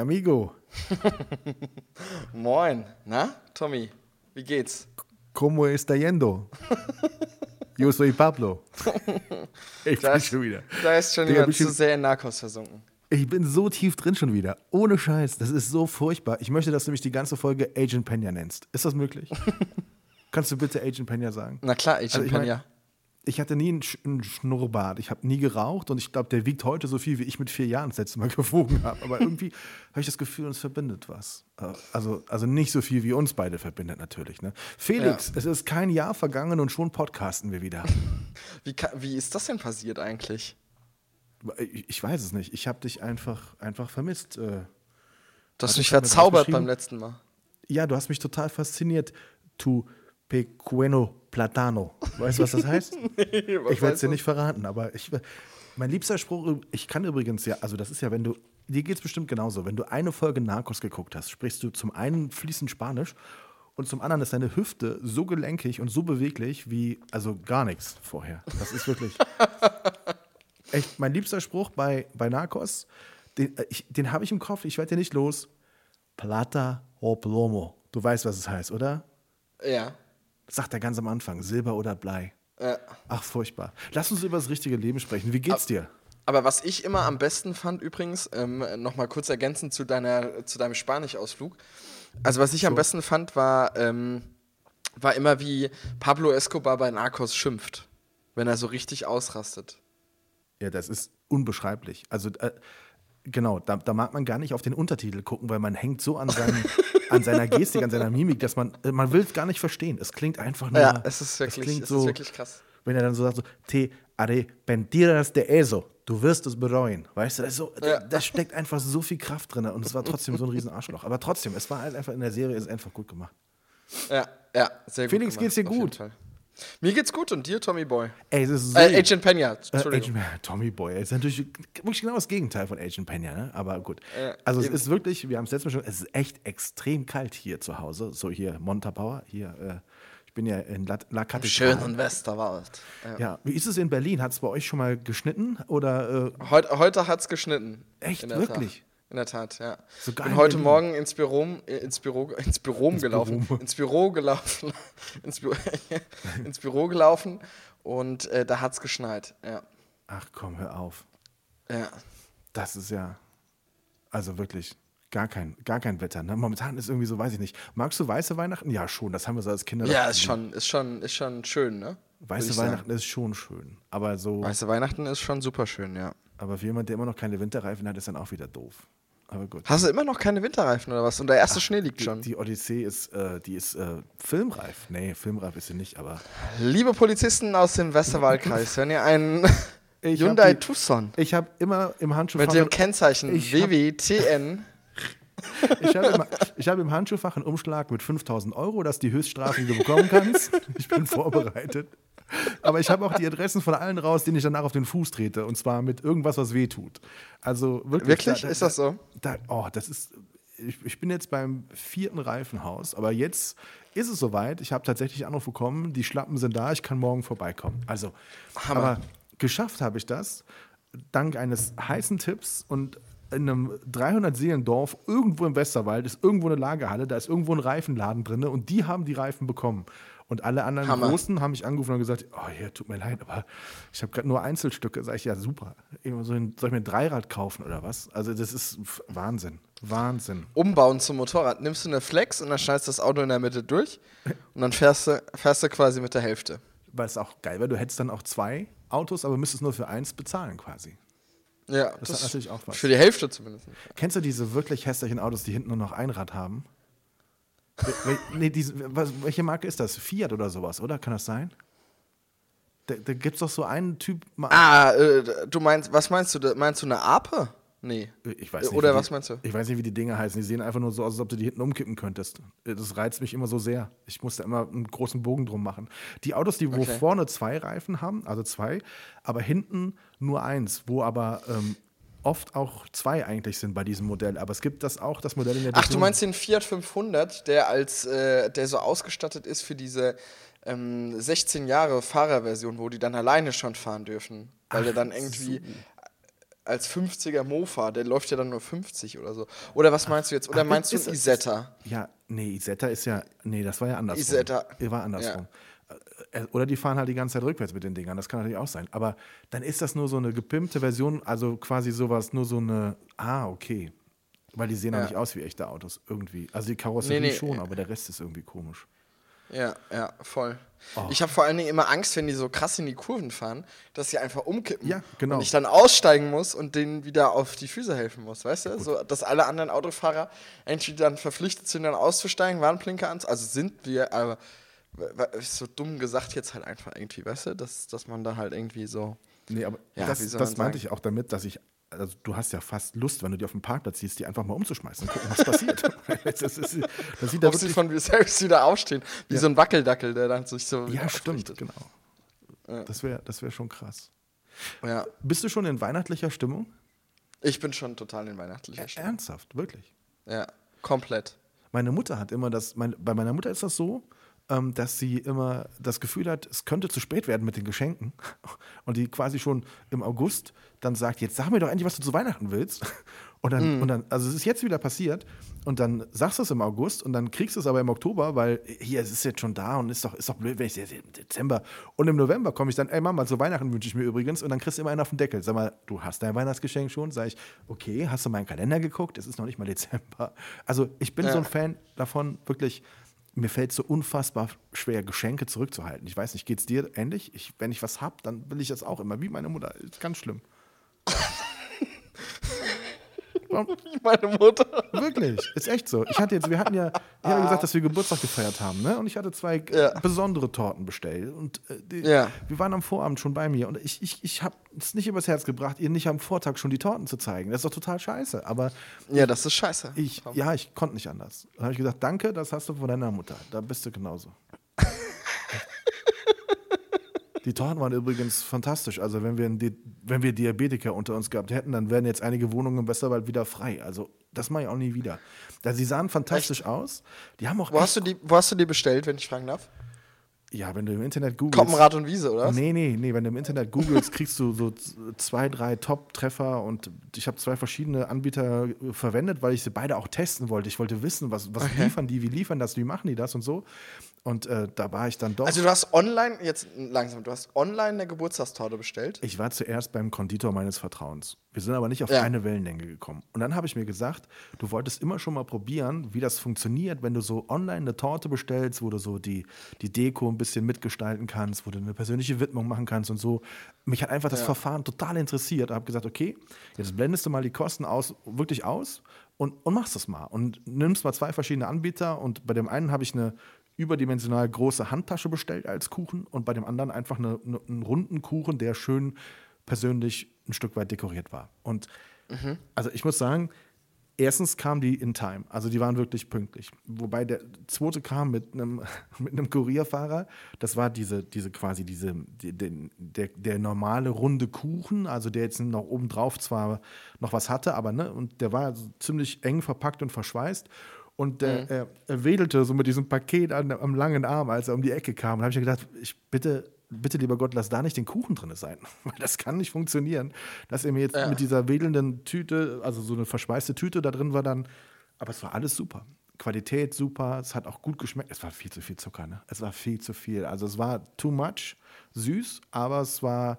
Amigo, Moin. Na, Tommy, wie geht's? ¿cómo está yendo? Yo soy Pablo. Ich bin Das- schon wieder. Da ist schon bisschen- zu sehr in Narcos versunken. Ich bin so tief drin schon wieder. Ohne Scheiß. Das ist so furchtbar. Ich möchte, dass du mich die ganze Folge Agent Pena nennst. Ist das möglich? Kannst du bitte Agent Pena sagen? Na klar, Agent Also ich mein- Pena. Ich hatte nie einen, Sch einen Schnurrbart. Ich habe nie geraucht und ich glaube, der wiegt heute so viel, wie ich mit vier Jahren das letzte Mal gewogen habe. Aber irgendwie habe ich das Gefühl, uns verbindet was. Äh, Also, also nicht so viel, wie uns beide verbindet natürlich. Ne? Felix, es ist kein Jahr vergangen und schon podcasten wir wieder. Wie, wie ist das denn passiert eigentlich? Ich, ich weiß es nicht. Ich habe dich einfach, einfach vermisst. Äh, Du hast mich verzaubert beim letzten Mal. Ja, du hast mich total fasziniert. Tu pequeno platano. Weißt du, was das heißt? ich werde es dir nicht verraten, aber ich, mein liebster Spruch, ich kann übrigens ja, also das ist ja, wenn du, dir geht es bestimmt genauso, wenn du eine Folge Narcos geguckt hast, sprichst du zum einen fließend Spanisch und zum anderen ist deine Hüfte so gelenkig und so beweglich wie, also gar nichts vorher. Das ist wirklich, echt mein liebster Spruch bei, bei Narcos, den, äh, den habe ich im Kopf, ich werde dir nicht los. Plata o plomo. Du weißt, was es heißt, oder? Ja. Sagt er ganz am Anfang, Silber oder Blei. ja. Ach, furchtbar. Lass uns über das richtige Leben sprechen. Wie geht's dir? Aber was ich immer am besten fand, übrigens, ähm, nochmal kurz ergänzend zu, deiner, zu deinem Spanisch-Ausflug. Also, was ich am besten fand, war, ähm, war immer, wie Pablo Escobar bei Narcos schimpft, wenn er so richtig ausrastet. Ja, das ist unbeschreiblich. Also, äh, genau, da, da mag man gar nicht auf den Untertitel gucken, weil man hängt so an, seinem, an seiner Gestik, an seiner Mimik, dass man, äh, man will es gar nicht verstehen. Es klingt einfach nur. Ja, es ist wirklich, klingt es so, ist wirklich krass. Wenn er dann so sagt, so, te arrepentirás de eso. Du wirst es bereuen. Weißt du, das, ist so, da, Ja. da steckt einfach so viel Kraft drin und es war trotzdem so ein riesen Arschloch. Aber trotzdem, es war halt einfach in der Serie, ist einfach gut gemacht. Ja, ja, sehr gut. Felix, gemacht, geht's dir gut? Mir geht's gut und dir, Tommy Boy? Ey, es ist so. Äh, Agent Pena, Äh, Entschuldigung. Agent, Tommy Boy, ist natürlich wirklich genau das Gegenteil von Agent Pena, ne? aber gut. Ja, also es eben. ist wirklich, wir haben es letztes Mal schon, es ist echt extrem kalt hier zu Hause. So hier Montabaur, hier, äh, ich bin ja in La, La Catedral. Schönen Westerwald. Ja. Ja, wie ist es in Berlin? Hat es bei euch schon mal geschnitten oder äh, Heut, heute hat's geschnitten. Echt? Wirklich? Tat. In der Tat, ja. So geil bin heute Berlin. Morgen ins Büro, äh, ins Büro, ins Büro gelaufen, Büro. ins Büro gelaufen, ins, Bü ins Büro gelaufen und äh, da hat's geschneit. Ja, ach komm, hör auf. ja. Das ist ja, also wirklich gar kein, gar kein Wetter. Ne? Momentan ist irgendwie so, weiß ich nicht. Magst du weiße Weihnachten? Ja, schon, das haben wir so als Kinder. Ja, ist schon, ist schon, ist schon schön, ne? Weiße ich sagen. Weihnachten ist schon schön. Aber so. Weiße Weihnachten ist schon super schön, ja. Aber für jemand, der immer noch keine Winterreifen hat, ist dann auch wieder doof. Aber gut. Hast du immer noch keine Winterreifen oder was? Und der erste Schnee liegt Die, schon. die Odyssee ist, äh, die ist äh, filmreif. Nee, filmreif ist sie nicht, aber. Liebe Polizisten aus dem Westerwaldkreis, wenn ihr einen Ich Hyundai die- Tucson Ich habe immer im Handschuhfach. mit dem Kennzeichen WWTN ich habe im, ich hab im Handschuhfach einen Umschlag mit 5000 Euro. Das ist die Höchststrafe, die du bekommen kannst. Ich bin vorbereitet. Aber ich habe auch die Adressen von allen raus, denen ich danach auf den Fuß trete. Und zwar mit irgendwas, was weh tut. Also wirklich. Wirklich? Ist das so? Da, oh, das ist. Ich, ich bin jetzt beim vierten Reifenhaus, aber jetzt ist es soweit. Ich habe tatsächlich Anruf bekommen, die Schlappen sind da, ich kann morgen vorbeikommen. Also, Hammer. aber geschafft habe ich das, dank eines heißen Tipps und in einem 300-Seelen-Dorf irgendwo im Westerwald ist irgendwo eine Lagerhalle, da ist irgendwo ein Reifenladen drin und die haben die Reifen bekommen. Und alle anderen Hammer. Großen haben mich angerufen und gesagt, oh ja, tut mir leid, aber ich habe gerade nur Einzelstücke. Sag ich, ja, super. Immer so ein, soll ich mir ein Dreirad kaufen oder was? Also das ist Wahnsinn. Wahnsinn. umbauen zum Motorrad. Nimmst du eine Flex und dann schneidest das Auto in der Mitte durch und dann fährst du, fährst du quasi mit der Hälfte. Weil es auch geil wäre, du hättest dann auch zwei Autos, aber müsstest nur für eins bezahlen quasi. Ja, Das hat natürlich auch was. Für die Hälfte zumindest. Kennst du diese wirklich hässlichen Autos, die hinten nur noch ein Rad haben? Nee, diese, was, welche Marke ist das? Fiat oder sowas, oder? Kann das sein? Da, da gibt es doch so einen Typ. Ah, äh, du meinst, was meinst du? Meinst du eine Ape? Nee. Ich weiß nicht, Oder was die, meinst du? Ich weiß nicht, wie die Dinge heißen. Die sehen einfach nur so aus, als ob du die hinten umkippen könntest. Das reizt mich immer so sehr. Ich muss da immer einen großen Bogen drum machen. Die Autos, die wo Okay. vorne zwei Reifen haben, also zwei, aber hinten nur eins, wo aber ähm, oft auch zwei eigentlich sind bei diesem Modell. Aber es gibt das auch, das Modell in der Ach, du Division- meinst den Fiat 500, der als, äh, der so ausgestattet ist für diese ähm, 16 Jahre Fahrerversion, wo die dann alleine schon fahren dürfen. Weil der dann irgendwie als 50er Mofa, der läuft ja dann nur 50 oder so. Oder was meinst du jetzt? Oder Ach, meinst du ist- ist- Isetta? Ja, nee, Isetta ist ja, nee, das war ja andersrum. Isetta. Er war andersrum. Äh, Oder die fahren halt die ganze Zeit rückwärts mit den Dingern, das kann natürlich auch sein. Aber dann ist das nur so eine gepimpte Version, also quasi sowas, nur so eine, ah, okay. Weil die sehen ja Ja. nicht aus wie echte Autos, irgendwie. Also die Karosserie Nee, nee, schon, äh, aber der Rest ist irgendwie komisch. Ja, ja, voll. Oh. Ich habe vor allen Dingen immer Angst, wenn die so krass in die Kurven fahren, dass sie einfach umkippen. Ja, genau. Und ich dann aussteigen muss und denen wieder auf die Füße helfen muss, weißt du? So, dass alle anderen Autofahrer entweder dann verpflichtet sind, dann auszusteigen, Warnblinker an. Also sind wir, aber so dumm gesagt jetzt halt einfach irgendwie, weißt du? Dass, dass man da halt irgendwie so. Nee, aber Ja, das, das meinte sagen? ich auch damit, dass ich, also du hast ja fast Lust, wenn du die auf dem Parkplatz siehst, die einfach mal umzuschmeißen und gucken, was passiert. das, ist, das sieht da Ob sie wirklich, von mir selbst wieder aufstehen. Wie so ein Wackeldackel, der dann sich so. ja, stimmt, genau. Das wäre das wär schon krass. Ja. Bist du schon in weihnachtlicher Stimmung? Ich bin schon total in weihnachtlicher Stimmung. Ernsthaft, wirklich. Ja, komplett. Meine Mutter hat immer das, mein, bei meiner Mutter ist das so, ähm, dass sie immer das Gefühl hat, es könnte zu spät werden mit den Geschenken. Und die quasi schon im August dann sagt, jetzt sag mir doch endlich, was du zu Weihnachten willst. Und dann, und dann also es ist jetzt wieder passiert. Und dann sagst du es im August und dann kriegst du es aber im Oktober, weil hier, es ist jetzt schon da und ist doch, ist doch blöd, wenn ich es im Dezember. Und im November komme ich dann, ey Mama, zu Weihnachten wünsche ich mir übrigens. Und dann kriegst du immer einen auf den Deckel. Sag mal, du hast dein Weihnachtsgeschenk schon? Sag ich, okay, hast du meinen Kalender geguckt? Es ist noch nicht mal Dezember. Also ich bin Ja. so ein Fan davon, wirklich, mir fällt es so unfassbar schwer, Geschenke zurückzuhalten. Ich weiß nicht, geht es dir ähnlich? Ich, wenn ich was habe, dann will ich das auch immer, wie meine Mutter. Ist ganz schlimm. Meine Mutter. Wirklich, ist echt so. Ich hatte jetzt, wir hatten ja, ich habe gesagt, dass wir Geburtstag gefeiert haben, ne? Und ich hatte zwei Ja. besondere Torten bestellt. Und äh, die, Ja. wir waren am Vorabend schon bei mir und ich, ich, ich habe es nicht übers Herz gebracht, ihr nicht am Vortag schon die Torten zu zeigen. Das ist doch total scheiße. Aber Ja, das ist scheiße. ich, ja, ich konnte nicht anders. Da habe ich gesagt, danke, das hast du von deiner Mutter. Da bist du genauso. Die Torten waren übrigens fantastisch. Also wenn wir, Di- wenn wir Diabetiker unter uns gehabt hätten, dann wären jetzt einige Wohnungen im Westerwald wieder frei. Also das mache ich auch nie wieder. Da, sie sahen fantastisch aus. Die haben auch Wo hast, du die, wo hast du die bestellt, wenn ich fragen darf? Ja, wenn du im Internet googelst. Koppenrad und Wiese, oder? Nee, nee, nee, wenn du im Internet googelst, kriegst du so zwei, drei Top-Treffer und ich habe zwei verschiedene Anbieter äh, verwendet, weil ich sie beide auch testen wollte. Ich wollte wissen, was, was liefern die, wie liefern das, wie machen die das und so. Und äh, da war ich dann doch. Also du hast online, jetzt langsam, du hast online eine Geburtstagstorte bestellt. Ich war zuerst beim Konditor meines Vertrauens. Wir sind aber nicht auf Ja. eine Wellenlänge gekommen. Und dann habe ich mir gesagt, du wolltest immer schon mal probieren, wie das funktioniert, wenn du so online eine Torte bestellst, wo du so die, die Deko ein bisschen mitgestalten kannst, wo du eine persönliche Widmung machen kannst und so. Mich hat einfach das Ja. Verfahren total interessiert. Ich habe gesagt, okay, jetzt blendest du mal die Kosten aus, wirklich aus und, und machst das mal. Und nimmst mal zwei verschiedene Anbieter und bei dem einen habe ich eine überdimensional große Handtasche bestellt als Kuchen und bei dem anderen einfach eine, eine, einen runden Kuchen, der schön persönlich ein Stück weit dekoriert war. Und also ich muss sagen, erstens kam die in Time, also die waren wirklich pünktlich. Wobei der zweite kam mit einem, mit einem Kurierfahrer. Das war diese, diese quasi diese, die, den, der, der normale runde Kuchen, also der jetzt noch obendrauf zwar noch was hatte, aber ne, und der war so ziemlich eng verpackt und verschweißt. Und der, er, er wedelte so mit diesem Paket an, am langen Arm, als er um die Ecke kam. Und habe ich gedacht, ich bitte, bitte, lieber Gott, lass da nicht den Kuchen drin sein. Weil das kann nicht funktionieren, dass er mir jetzt mit dieser wedelnden Tüte, also so eine verschweißte Tüte da drin war dann. Aber es war alles super. Qualität super, es hat auch gut geschmeckt. Es war viel zu viel Zucker, ne? Es war viel zu viel. Also es war too much, süß, aber es war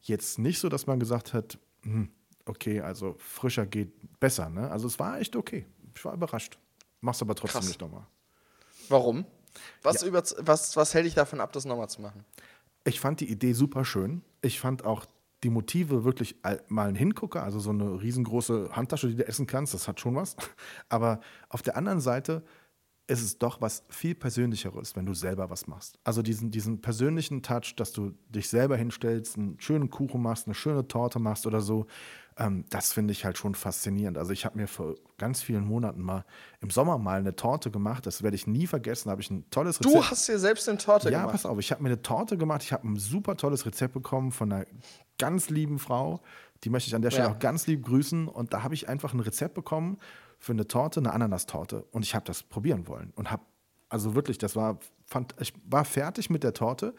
jetzt nicht so, dass man gesagt hat, hm, okay, also frischer geht besser, ne? Also es war echt okay. Ich war überrascht. Mach's aber trotzdem Krass. nicht nochmal. Warum? Was, über, was, was hält dich davon ab, das nochmal zu machen? Ich fand die Idee super schön. Ich fand auch die Motive wirklich all- mal ein Hingucker, also so eine riesengroße Handtasche, die du essen kannst, das hat schon was. Aber auf der anderen Seite ist es doch was viel Persönlicheres, wenn du selber was machst. Also diesen, diesen persönlichen Touch, dass du dich selber hinstellst, einen schönen Kuchen machst, eine schöne Torte machst oder so, ähm, das finde ich halt schon faszinierend. Also ich habe mir vor ganz vielen Monaten mal im Sommer mal eine Torte gemacht, das werde ich nie vergessen, da habe ich ein tolles Rezept. Du hast dir selbst eine Torte ja, gemacht? Ja, pass auf, ich habe mir eine Torte gemacht, ich habe ein super tolles Rezept bekommen von einer ganz lieben Frau, die möchte ich an der Stelle ja. auch ganz lieb grüßen und da habe ich einfach ein Rezept bekommen für eine Torte, eine Ananastorte. Und ich habe das probieren wollen und habe, also wirklich, das war, fand, ich war fertig mit der Torte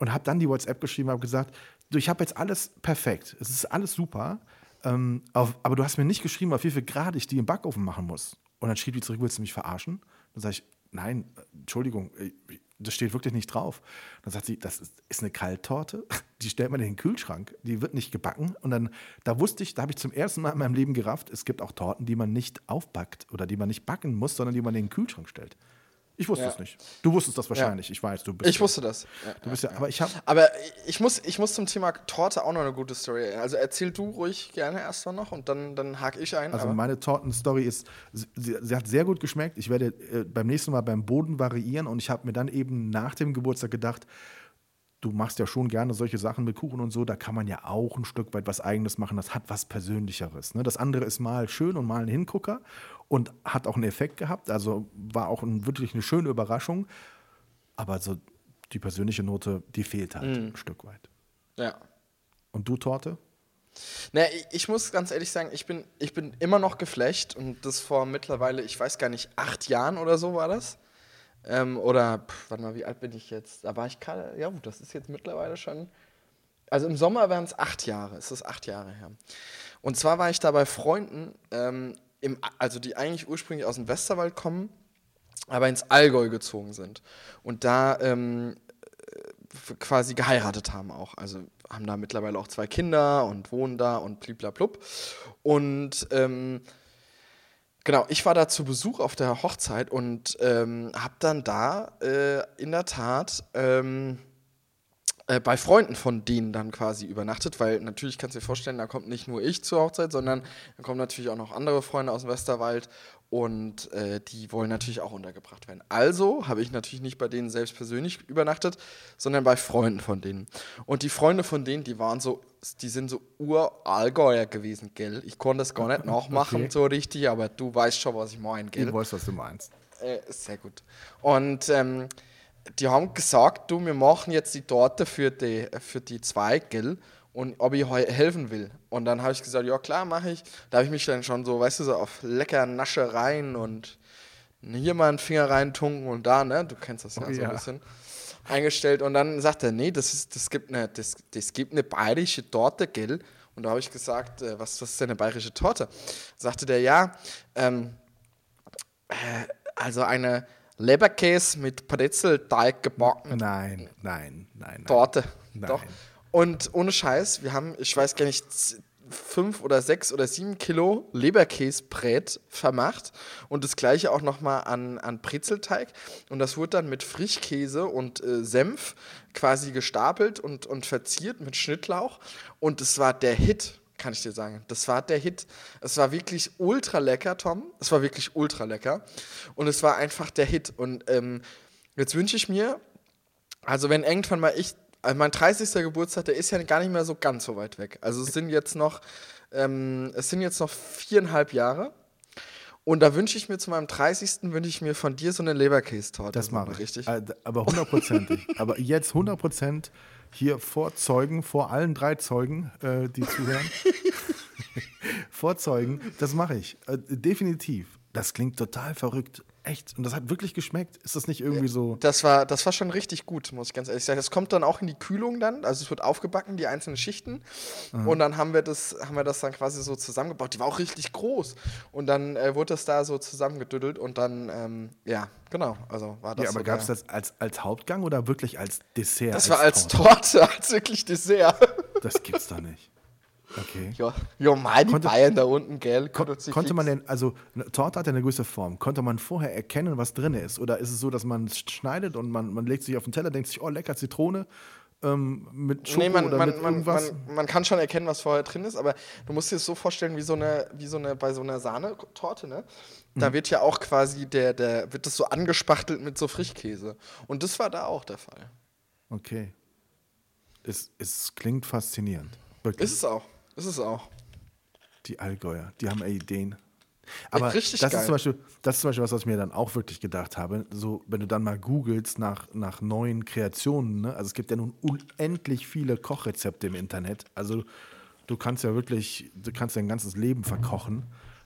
und habe dann die WhatsApp geschrieben, habe gesagt, du, ich habe jetzt alles perfekt, es ist alles super, ähm, auf, aber du hast mir nicht geschrieben, auf wie viel Grad ich die im Backofen machen muss. Und dann schrieb die zurück, willst du mich verarschen? Dann sage ich, nein, Entschuldigung, das steht wirklich nicht drauf. Dann sagt sie, das ist, ist eine Kalttorte, die stellt man in den Kühlschrank, die wird nicht gebacken. Und dann, da wusste ich, da habe ich zum ersten Mal in meinem Leben gerafft, es gibt auch Torten, die man nicht aufbackt oder die man nicht backen muss, sondern die man in den Kühlschrank stellt. Ich wusste es nicht. Du wusstest das wahrscheinlich. Ja. Ich weiß, du bist. Ich wusste das. Ja, du bist ja, aber ich habe. Aber ich muss, ich muss zum Thema Torte auch noch eine gute Story. Also erzähl du ruhig gerne erst mal noch und dann, dann hake ich ein. Also meine Tortenstory ist, sie, sie, hat sehr gut geschmeckt. Ich werde äh, beim nächsten Mal beim Boden variieren und ich habe mir dann eben nach dem Geburtstag gedacht, du machst ja schon gerne solche Sachen mit Kuchen und so, da kann man ja auch ein Stück weit was Eigenes machen. Das hat was Persönlicheres. Ne? Das andere ist mal schön und mal ein Hingucker und hat auch einen Effekt gehabt. Also war auch ein, wirklich eine schöne Überraschung. Aber so die persönliche Note, die fehlt halt mhm. ein Stück weit. Ja. Und du, Torte? Na, ich, ich muss ganz ehrlich sagen, ich bin, ich bin immer noch geflecht und das vor mittlerweile, ich weiß gar nicht, acht Jahren oder so war das. Ähm, oder, pff, warte mal, wie alt bin ich jetzt? Da war ich gerade, ja gut, das ist jetzt mittlerweile schon. Also im Sommer wären es acht Jahre, es ist acht Jahre her. Und zwar war ich da bei Freunden, ähm, im, also die eigentlich ursprünglich aus dem Westerwald kommen, aber ins Allgäu gezogen sind. Und da ähm, äh, quasi geheiratet haben auch. Also haben da mittlerweile auch zwei Kinder und wohnen da und bliblablub. Und ähm, Genau, ich war da zu Besuch auf der Hochzeit und ähm, habe dann da äh, in der Tat ähm, äh, bei Freunden von denen dann quasi übernachtet, weil natürlich kannst du dir vorstellen, da kommt nicht nur ich zur Hochzeit, sondern da kommen natürlich auch noch andere Freunde aus dem Westerwald und äh, die wollen natürlich auch untergebracht werden. Also habe ich natürlich nicht bei denen selbst persönlich übernachtet, sondern bei Freunden von denen. Und die Freunde von denen, die waren so, die sind so urallgäuer gewesen, gell? Ich konnte das gar nicht nachmachen okay. so richtig, aber du weißt schon, was ich meine, gell? Ich weiß, was du meinst. Äh, sehr gut. Und ähm, die haben gesagt, du, wir machen jetzt die Torte für die, für die zwei, gell? Und ob ich helfen will. Und dann habe ich gesagt, ja klar, mache ich. Da habe ich mich dann schon so, weißt du, so auf lecker Naschereien und hier mal einen Finger reintunken und da, ne? Du kennst das ja oh, so ja. ein bisschen. Eingestellt und dann sagt er, nee, das, ist, das, gibt eine, das, das gibt eine bayerische Torte, gell? Und da habe ich gesagt, äh, was, was ist denn eine bayerische Torte? Sagte der, ja, ähm, äh, also eine Leberkäse mit Brezelteig gebacken. Nein, nein, nein. Torte. Nein. Doch. Und ohne Scheiß, wir haben, ich weiß gar nicht, fünf oder sechs oder sieben Kilo Leberkäsebrät vermacht und das gleiche auch nochmal an, an Brezelteig. Und das wurde dann mit Frischkäse und äh, Senf quasi gestapelt und, und verziert mit Schnittlauch. Und es war der Hit, kann ich dir sagen. Das war der Hit. Es war wirklich ultra lecker, Tom. Es war wirklich ultra lecker. Und es war einfach der Hit. Und ähm, jetzt wünsche ich mir, also wenn irgendwann mal ich also mein 30. Geburtstag, der ist ja gar nicht mehr so ganz so weit weg. Also es sind jetzt noch, ähm, es sind jetzt noch viereinhalb Jahre. Und da wünsche ich mir zu meinem 30. wünsche ich mir von dir so eine Leberkäse-Torte. Das mache ich. Richtig. Äh, aber hundertprozentig. aber jetzt hundertprozentig hier vor Zeugen, vor allen drei Zeugen, äh, die zuhören. vor Zeugen, das mache ich. Äh, definitiv. Das klingt total verrückt. Echt? Und das hat wirklich geschmeckt? Ist das nicht irgendwie so. Das war, das war schon richtig gut, muss ich ganz ehrlich sagen. Das kommt dann auch in die Kühlung dann. Also es wird aufgebacken, die einzelnen Schichten. Mhm. Und dann haben wir, das, haben wir das dann quasi so zusammengebaut. Die war auch richtig groß. Und dann äh, wurde das da so zusammengedüdelt und dann, ähm, ja, genau. Also war das. Ja, aber so gab es das als, als Hauptgang oder wirklich als Dessert? Das als war als Torte, Torte als wirklich Dessert. Das gibt's doch nicht. Okay. Ja, ja meine konnte, Bayern da unten, gell? Kon konnte man denn, also eine Torte hat ja eine gewisse Form. Konnte man vorher erkennen, was drin ist? Oder ist es so, dass man es schneidet und man, man legt sich auf den Teller, denkt sich, oh, lecker Zitrone ähm, mit Schoko Nee, man, oder man, mit man, irgendwas? man, man kann schon erkennen, was vorher drin ist, aber du musst dir das so vorstellen, wie so eine, wie so eine, bei so einer Sahnetorte, ne? Da Mhm. wird ja auch quasi der, der, wird das so angespachtelt mit so Frischkäse. Und das war da auch der Fall. Okay. Es, es klingt faszinierend. Wirklich. Ist es auch. Ist es auch. Die Allgäuer, die haben ja Ideen. Aber richtig das, geil. ist zum Beispiel, das ist zum Beispiel was, was ich mir dann auch wirklich gedacht habe. So, wenn du dann mal googelst nach, nach neuen Kreationen, ne? also es gibt ja nun unendlich viele Kochrezepte im Internet. Also du kannst ja wirklich, du kannst dein ganzes Leben verkochen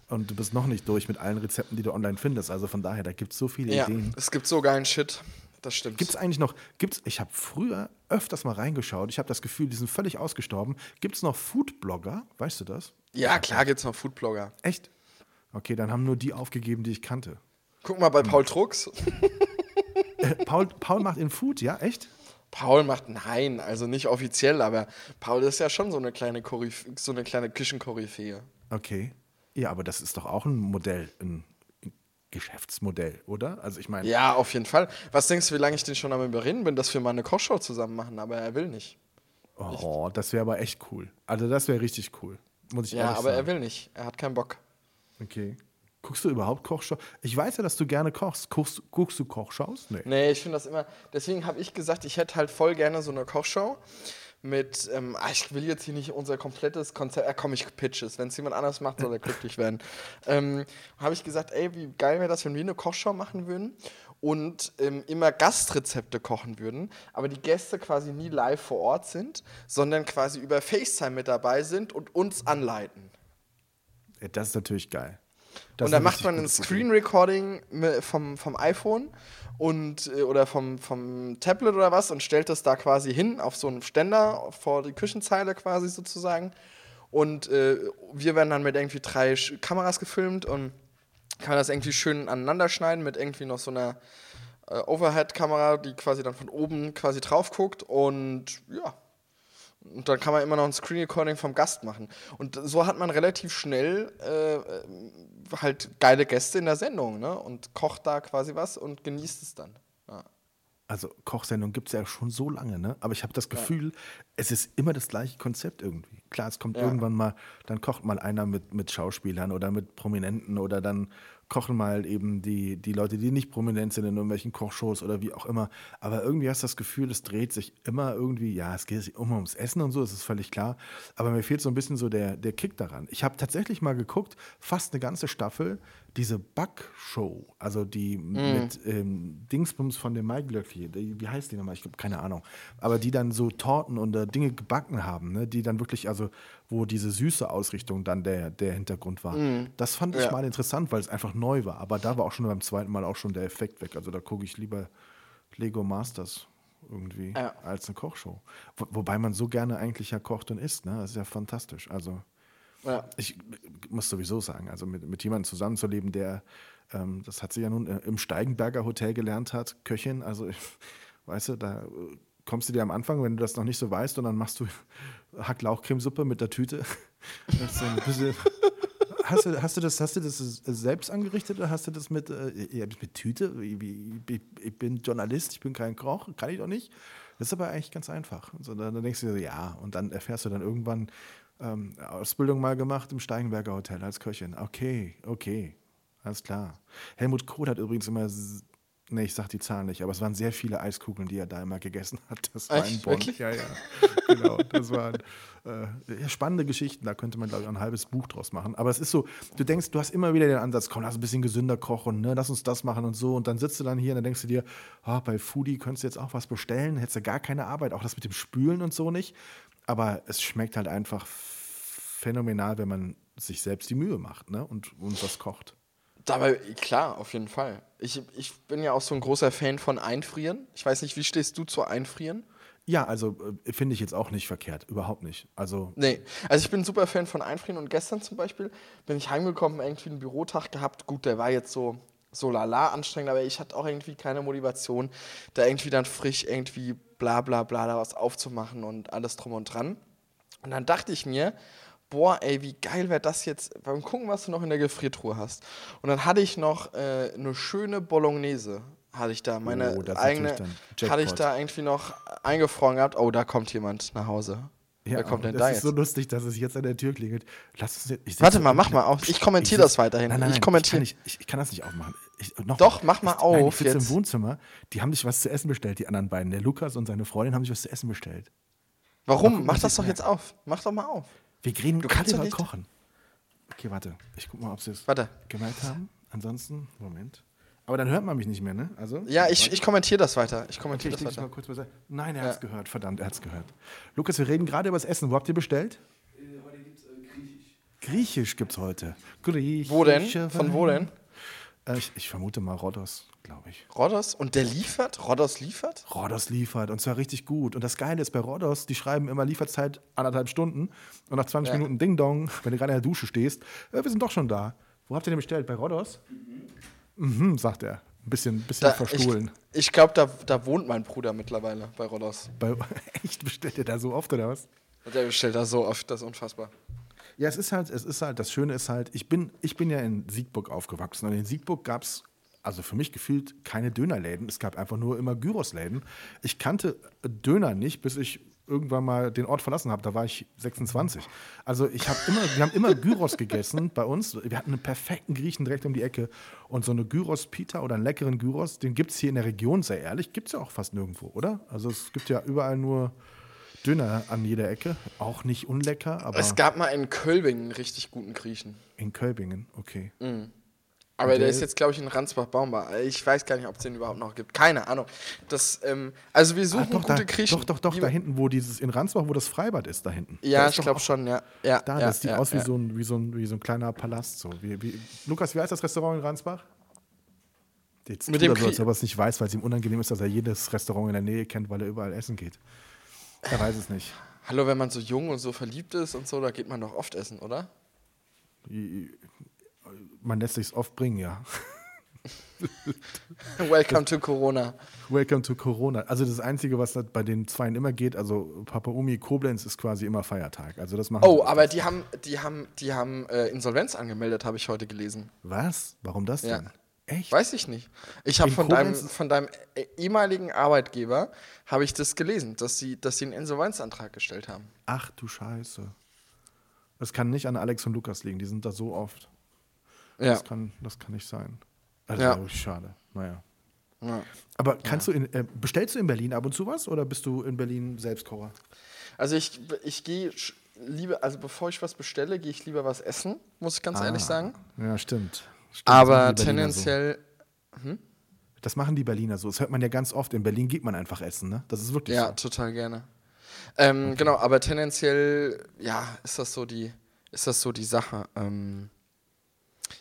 und du bist noch nicht durch mit allen Rezepten, die du online findest. Also von daher, da gibt es so viele Ja, Ideen. es gibt so geilen Shit. Das stimmt. Gibt es eigentlich noch, gibt's, ich habe früher öfters mal reingeschaut, ich habe das Gefühl, die sind völlig ausgestorben. Gibt es noch Foodblogger? Weißt du das? ja, klar gibt's noch Foodblogger. Echt? Okay, dann haben nur die aufgegeben, die ich kannte. Guck mal bei Hm. Paul Drucks. Äh, Paul, Paul macht in Food, ja, echt? Paul macht nein, also nicht offiziell, aber Paul ist ja schon so eine kleine Koryph so eine kleine Küchenkoryphäe. Okay. Ja, aber das ist doch auch ein Modell, ein Geschäftsmodell, oder? Also ich meine, Ja, auf jeden Fall. Was denkst du, wie lange ich den schon am überreden bin, dass wir mal eine Kochshow zusammen machen, aber er will nicht. oh, das wäre aber echt cool. Also das wäre richtig cool. Muss ich Ja, aber er sagen. will nicht. Er hat keinen Bock. Okay. Guckst du überhaupt Kochshows? Ich weiß ja, dass du gerne kochst. Guckst, guckst du Kochshows? Nee. Nee, ich finde das immer. Deswegen habe ich gesagt, ich hätte halt voll gerne so eine Kochshow mit. Ähm, ah, ich will jetzt hier nicht unser komplettes Konzept. Äh, komm, ich pitch es. Wenn es jemand anders macht, soll er glücklich werden. Ähm, habe ich gesagt, ey, wie geil wäre das, wenn wir eine Kochshow machen würden und ähm, immer Gastrezepte kochen würden, aber die Gäste quasi nie live vor Ort sind, sondern quasi über FaceTime mit dabei sind und uns anleiten. Ja, Das ist natürlich geil. Das und dann macht man ein. Screen Recording vom, vom iPhone und äh, oder vom, vom Tablet oder was und stellt das da quasi hin auf so einen Ständer vor die Küchenzeile quasi sozusagen. Und äh, wir werden dann mit irgendwie drei Kameras gefilmt und kann das irgendwie schön aneinander schneiden mit irgendwie noch so einer äh, Overhead-Kamera, die quasi dann von oben quasi drauf guckt und ja. Und dann kann man immer noch ein Screen Recording vom Gast machen. Und so hat man relativ schnell äh, halt geile Gäste in der Sendung, ne? Und kocht da quasi was und genießt es dann. Ja. Also Kochsendung gibt es ja schon so lange, ne? Aber ich habe das Gefühl, es ist immer das gleiche Konzept irgendwie. Klar, es kommt Ja. irgendwann mal, dann kocht mal einer mit, mit Schauspielern oder mit Prominenten oder dann kochen mal eben die, die Leute, die nicht prominent sind in irgendwelchen Kochshows oder wie auch immer. Aber irgendwie hast du das Gefühl, es dreht sich immer irgendwie, ja, es geht immer ums Essen und so, das ist völlig klar. Aber mir fehlt so ein bisschen so der, der Kick daran. Ich habe tatsächlich mal geguckt, fast eine ganze Staffel, diese Backshow, also die mit ähm, Dingsbums von dem Maiglöckchen, die- wie heißt die nochmal? Ich habe keine Ahnung. Aber die dann so Torten und äh, Dinge gebacken haben, ne? die dann wirklich, also wo diese süße Ausrichtung dann der, der Hintergrund war. Das fand ich Ja. mal interessant, weil es einfach neu war. Aber da war auch schon beim zweiten Mal auch schon der Effekt weg. Also da gucke ich lieber Lego Masters irgendwie Ja. als eine Kochshow. Wo, wobei man so gerne eigentlich ja kocht und isst, ne? Das ist ja fantastisch. Also Ja. ich muss sowieso sagen, also mit, mit jemandem zusammenzuleben, der, ähm, das hat sie ja nun äh, im Steigenberger Hotel gelernt hat, Köchin, also ich, weißt du, da äh, kommst du dir am Anfang, wenn du das noch nicht so weißt, und dann machst du Hacklauchcremesuppe mit der Tüte. So bisschen, hast, du, hast, du das, hast du das selbst angerichtet oder hast du das mit, äh, mit Tüte? Wie, ich, ich bin Journalist, ich bin kein Koch, kann ich doch nicht. Das ist aber eigentlich ganz einfach. Und so, dann, dann denkst du dir, ja, und dann erfährst du dann irgendwann, ähm, Ausbildung mal gemacht im Steigenberger Hotel als Köchin. Okay, okay, alles klar. Helmut Kohl hat übrigens immer, nee, ich sag die Zahlen nicht, aber es waren sehr viele Eiskugeln, die er da immer gegessen hat. Das war in Echt? Bonn. Wirklich? Ja, ja, genau. Das waren äh, spannende Geschichten. Da könnte man, glaube ich, ein halbes Buch draus machen. Aber es ist so, du denkst, du hast immer wieder den Ansatz, komm, lass ein bisschen gesünder kochen, ne, lass uns das machen und so. Und dann sitzt du dann hier und dann denkst du dir, ah, bei Foodie könntest du jetzt auch was bestellen, hättest du gar keine Arbeit, auch das mit dem Spülen und so nicht. Aber es schmeckt halt einfach phänomenal, wenn man sich selbst die Mühe macht ne, und, und was kocht. Dabei, klar, auf jeden Fall. Ich, ich bin ja auch so ein großer Fan von Einfrieren. Ich weiß nicht, wie stehst du zu Einfrieren? Ja, also äh, finde ich jetzt auch nicht verkehrt, überhaupt nicht. Also Nee, also ich bin ein super Fan von Einfrieren und gestern zum Beispiel bin ich heimgekommen, irgendwie einen Bürotag gehabt. Gut, der war jetzt so, so lala anstrengend, aber ich hatte auch irgendwie keine Motivation, da irgendwie dann frisch irgendwie bla bla bla da was aufzumachen und alles drum und dran. Und dann dachte ich mir, boah, ey, wie geil wäre das jetzt, beim Gucken, was du noch in der Gefriertruhe hast. Und dann hatte ich noch äh, eine schöne Bolognese, hatte ich da. Meine Oh, eigene hatte ich da irgendwie noch eingefroren gehabt. Oh, da kommt jemand nach Hause. Wer kommt denn das da ist jetzt? so lustig, dass es jetzt an der Tür klingelt. Lass uns, Warte mal, mach mal auf. Ich kommentiere das weiterhin. Nein, nein, nein, ich kommentiere. Ich ich, ich kann das nicht aufmachen. Ich, noch Doch, mach mal ich, Nein, auf ich sitze jetzt. im Wohnzimmer. Die haben sich was zu essen bestellt, die anderen beiden. Der Lukas und seine Freundin haben sich was zu essen bestellt. Warum? Mach was das doch jetzt auf. Mach doch mal auf. Wir reden Du gerade kannst doch über nicht- Kochen. Okay, warte. Ich guck mal, ob sie es Warte. gemerkt haben. Ansonsten, Moment. Aber dann hört man mich nicht mehr, ne? Also, Ja, ich, ich kommentiere das weiter. Ich Okay, kommentiere ich das mal weiter. kurz beiseite. Nein, er Ja. hat's gehört. Verdammt, er hat's gehört. Lukas, wir reden gerade über das Essen. Wo habt ihr bestellt? Griechisch gibt's heute. Griechisch. Wo denn? Von wo denn? Äh, ich, ich vermute mal Rhodos, glaube ich. Rhodos? Und der liefert? Rhodos liefert? Rhodos liefert und zwar richtig gut. Und das Geile ist bei Rhodos, die schreiben immer Lieferzeit anderthalb Stunden und nach 20 Ja. Minuten Ding Dong, wenn du gerade in der Dusche stehst, äh, wir sind doch schon da. Wo habt ihr denn bestellt? Bei Rhodos? Mhm, sagt er. Ein bisschen, bisschen Da, ich verstohlen. ich glaube, da, da wohnt mein Bruder mittlerweile bei Rhodos. Bei, echt, bestellt ihr da so oft oder was? Und der bestellt da so oft, das ist unfassbar. Ja, es ist halt, es ist halt, das Schöne ist halt, ich bin, ich bin ja in Siegburg aufgewachsen und in Siegburg gab es, also für mich gefühlt, keine Dönerläden. Es gab einfach nur immer Gyrosläden. Ich kannte Döner nicht, bis ich irgendwann mal den Ort verlassen habe. Da war ich 26. Also ich habe immer, wir haben immer Gyros gegessen bei uns. Wir hatten einen perfekten Griechen direkt um die Ecke. Und so eine Gyros-Pita oder einen leckeren Gyros, den gibt es hier in der Region, sehr ehrlich, gibt es ja auch fast nirgendwo, oder? Also es gibt ja überall nur Döner an jeder Ecke. Auch nicht unlecker, aber Es gab mal in Kölbing einen richtig guten Griechen. in Kölbingen, okay. Aber Und der der- ist jetzt, glaube ich, in Ransbach-Baumbach. Ich weiß gar nicht, ob es den überhaupt noch gibt. Keine Ahnung. Das, ähm, also wir suchen Ah, doch, gute da, Griechen. doch, doch, doch, da hinten, wo dieses, in Ransbach, wo das Freibad ist, da hinten. Da Ja, ist ich glaube schon, ja. ja Da, ja, das sieht ja, aus wie, ja. so ein, wie, so ein, wie so ein kleiner Palast. So. Wie, wie, Lukas, wie heißt das Restaurant in Ransbach? Jetzt Mit tut dem er so, als ob er es nicht weiß, weil es ihm unangenehm ist, dass er jedes Restaurant in der Nähe kennt, weil er überall essen geht. Er weiß es nicht. Hallo, wenn man so jung und so verliebt ist und so, da geht man doch oft essen, oder? Man lässt sich oft bringen, ja. Welcome to Corona. Welcome to Corona. Also das Einzige, was bei den Zweien immer geht, also Papa Umi Koblenz ist quasi immer Feiertag. Also das machen Oh, aber die haben, die haben, die haben äh, Insolvenz angemeldet, habe ich heute gelesen. Was? Warum das Ja. Echt? Weiß ich nicht. Ich habe von deinem, von deinem äh, ehemaligen Arbeitgeber habe ich das gelesen, dass sie, dass sie einen Insolvenzantrag gestellt haben. Ach du Scheiße. Das kann nicht an Alex und Lukas liegen, die sind da so oft. Ja. Das, kann, das kann nicht sein. Also Ja. ja. schade. Naja. ja. Aber kannst du in, äh, bestellst du in Berlin ab und zu was oder bist du in Berlin Selbstkocher? Also ich, ich gehe lieber, also bevor ich was bestelle, gehe ich lieber was essen, muss ich ganz ehrlich sagen. Ja, stimmt. Stimmt das Aber tendenziell, So. Das machen die Berliner so. Das hört man ja ganz oft. In Berlin geht man einfach essen, ne? Das ist wirklich ja, so. total gerne. Ähm, Genau, aber tendenziell, ja, ist das so die, ist das so die Sache. Ähm,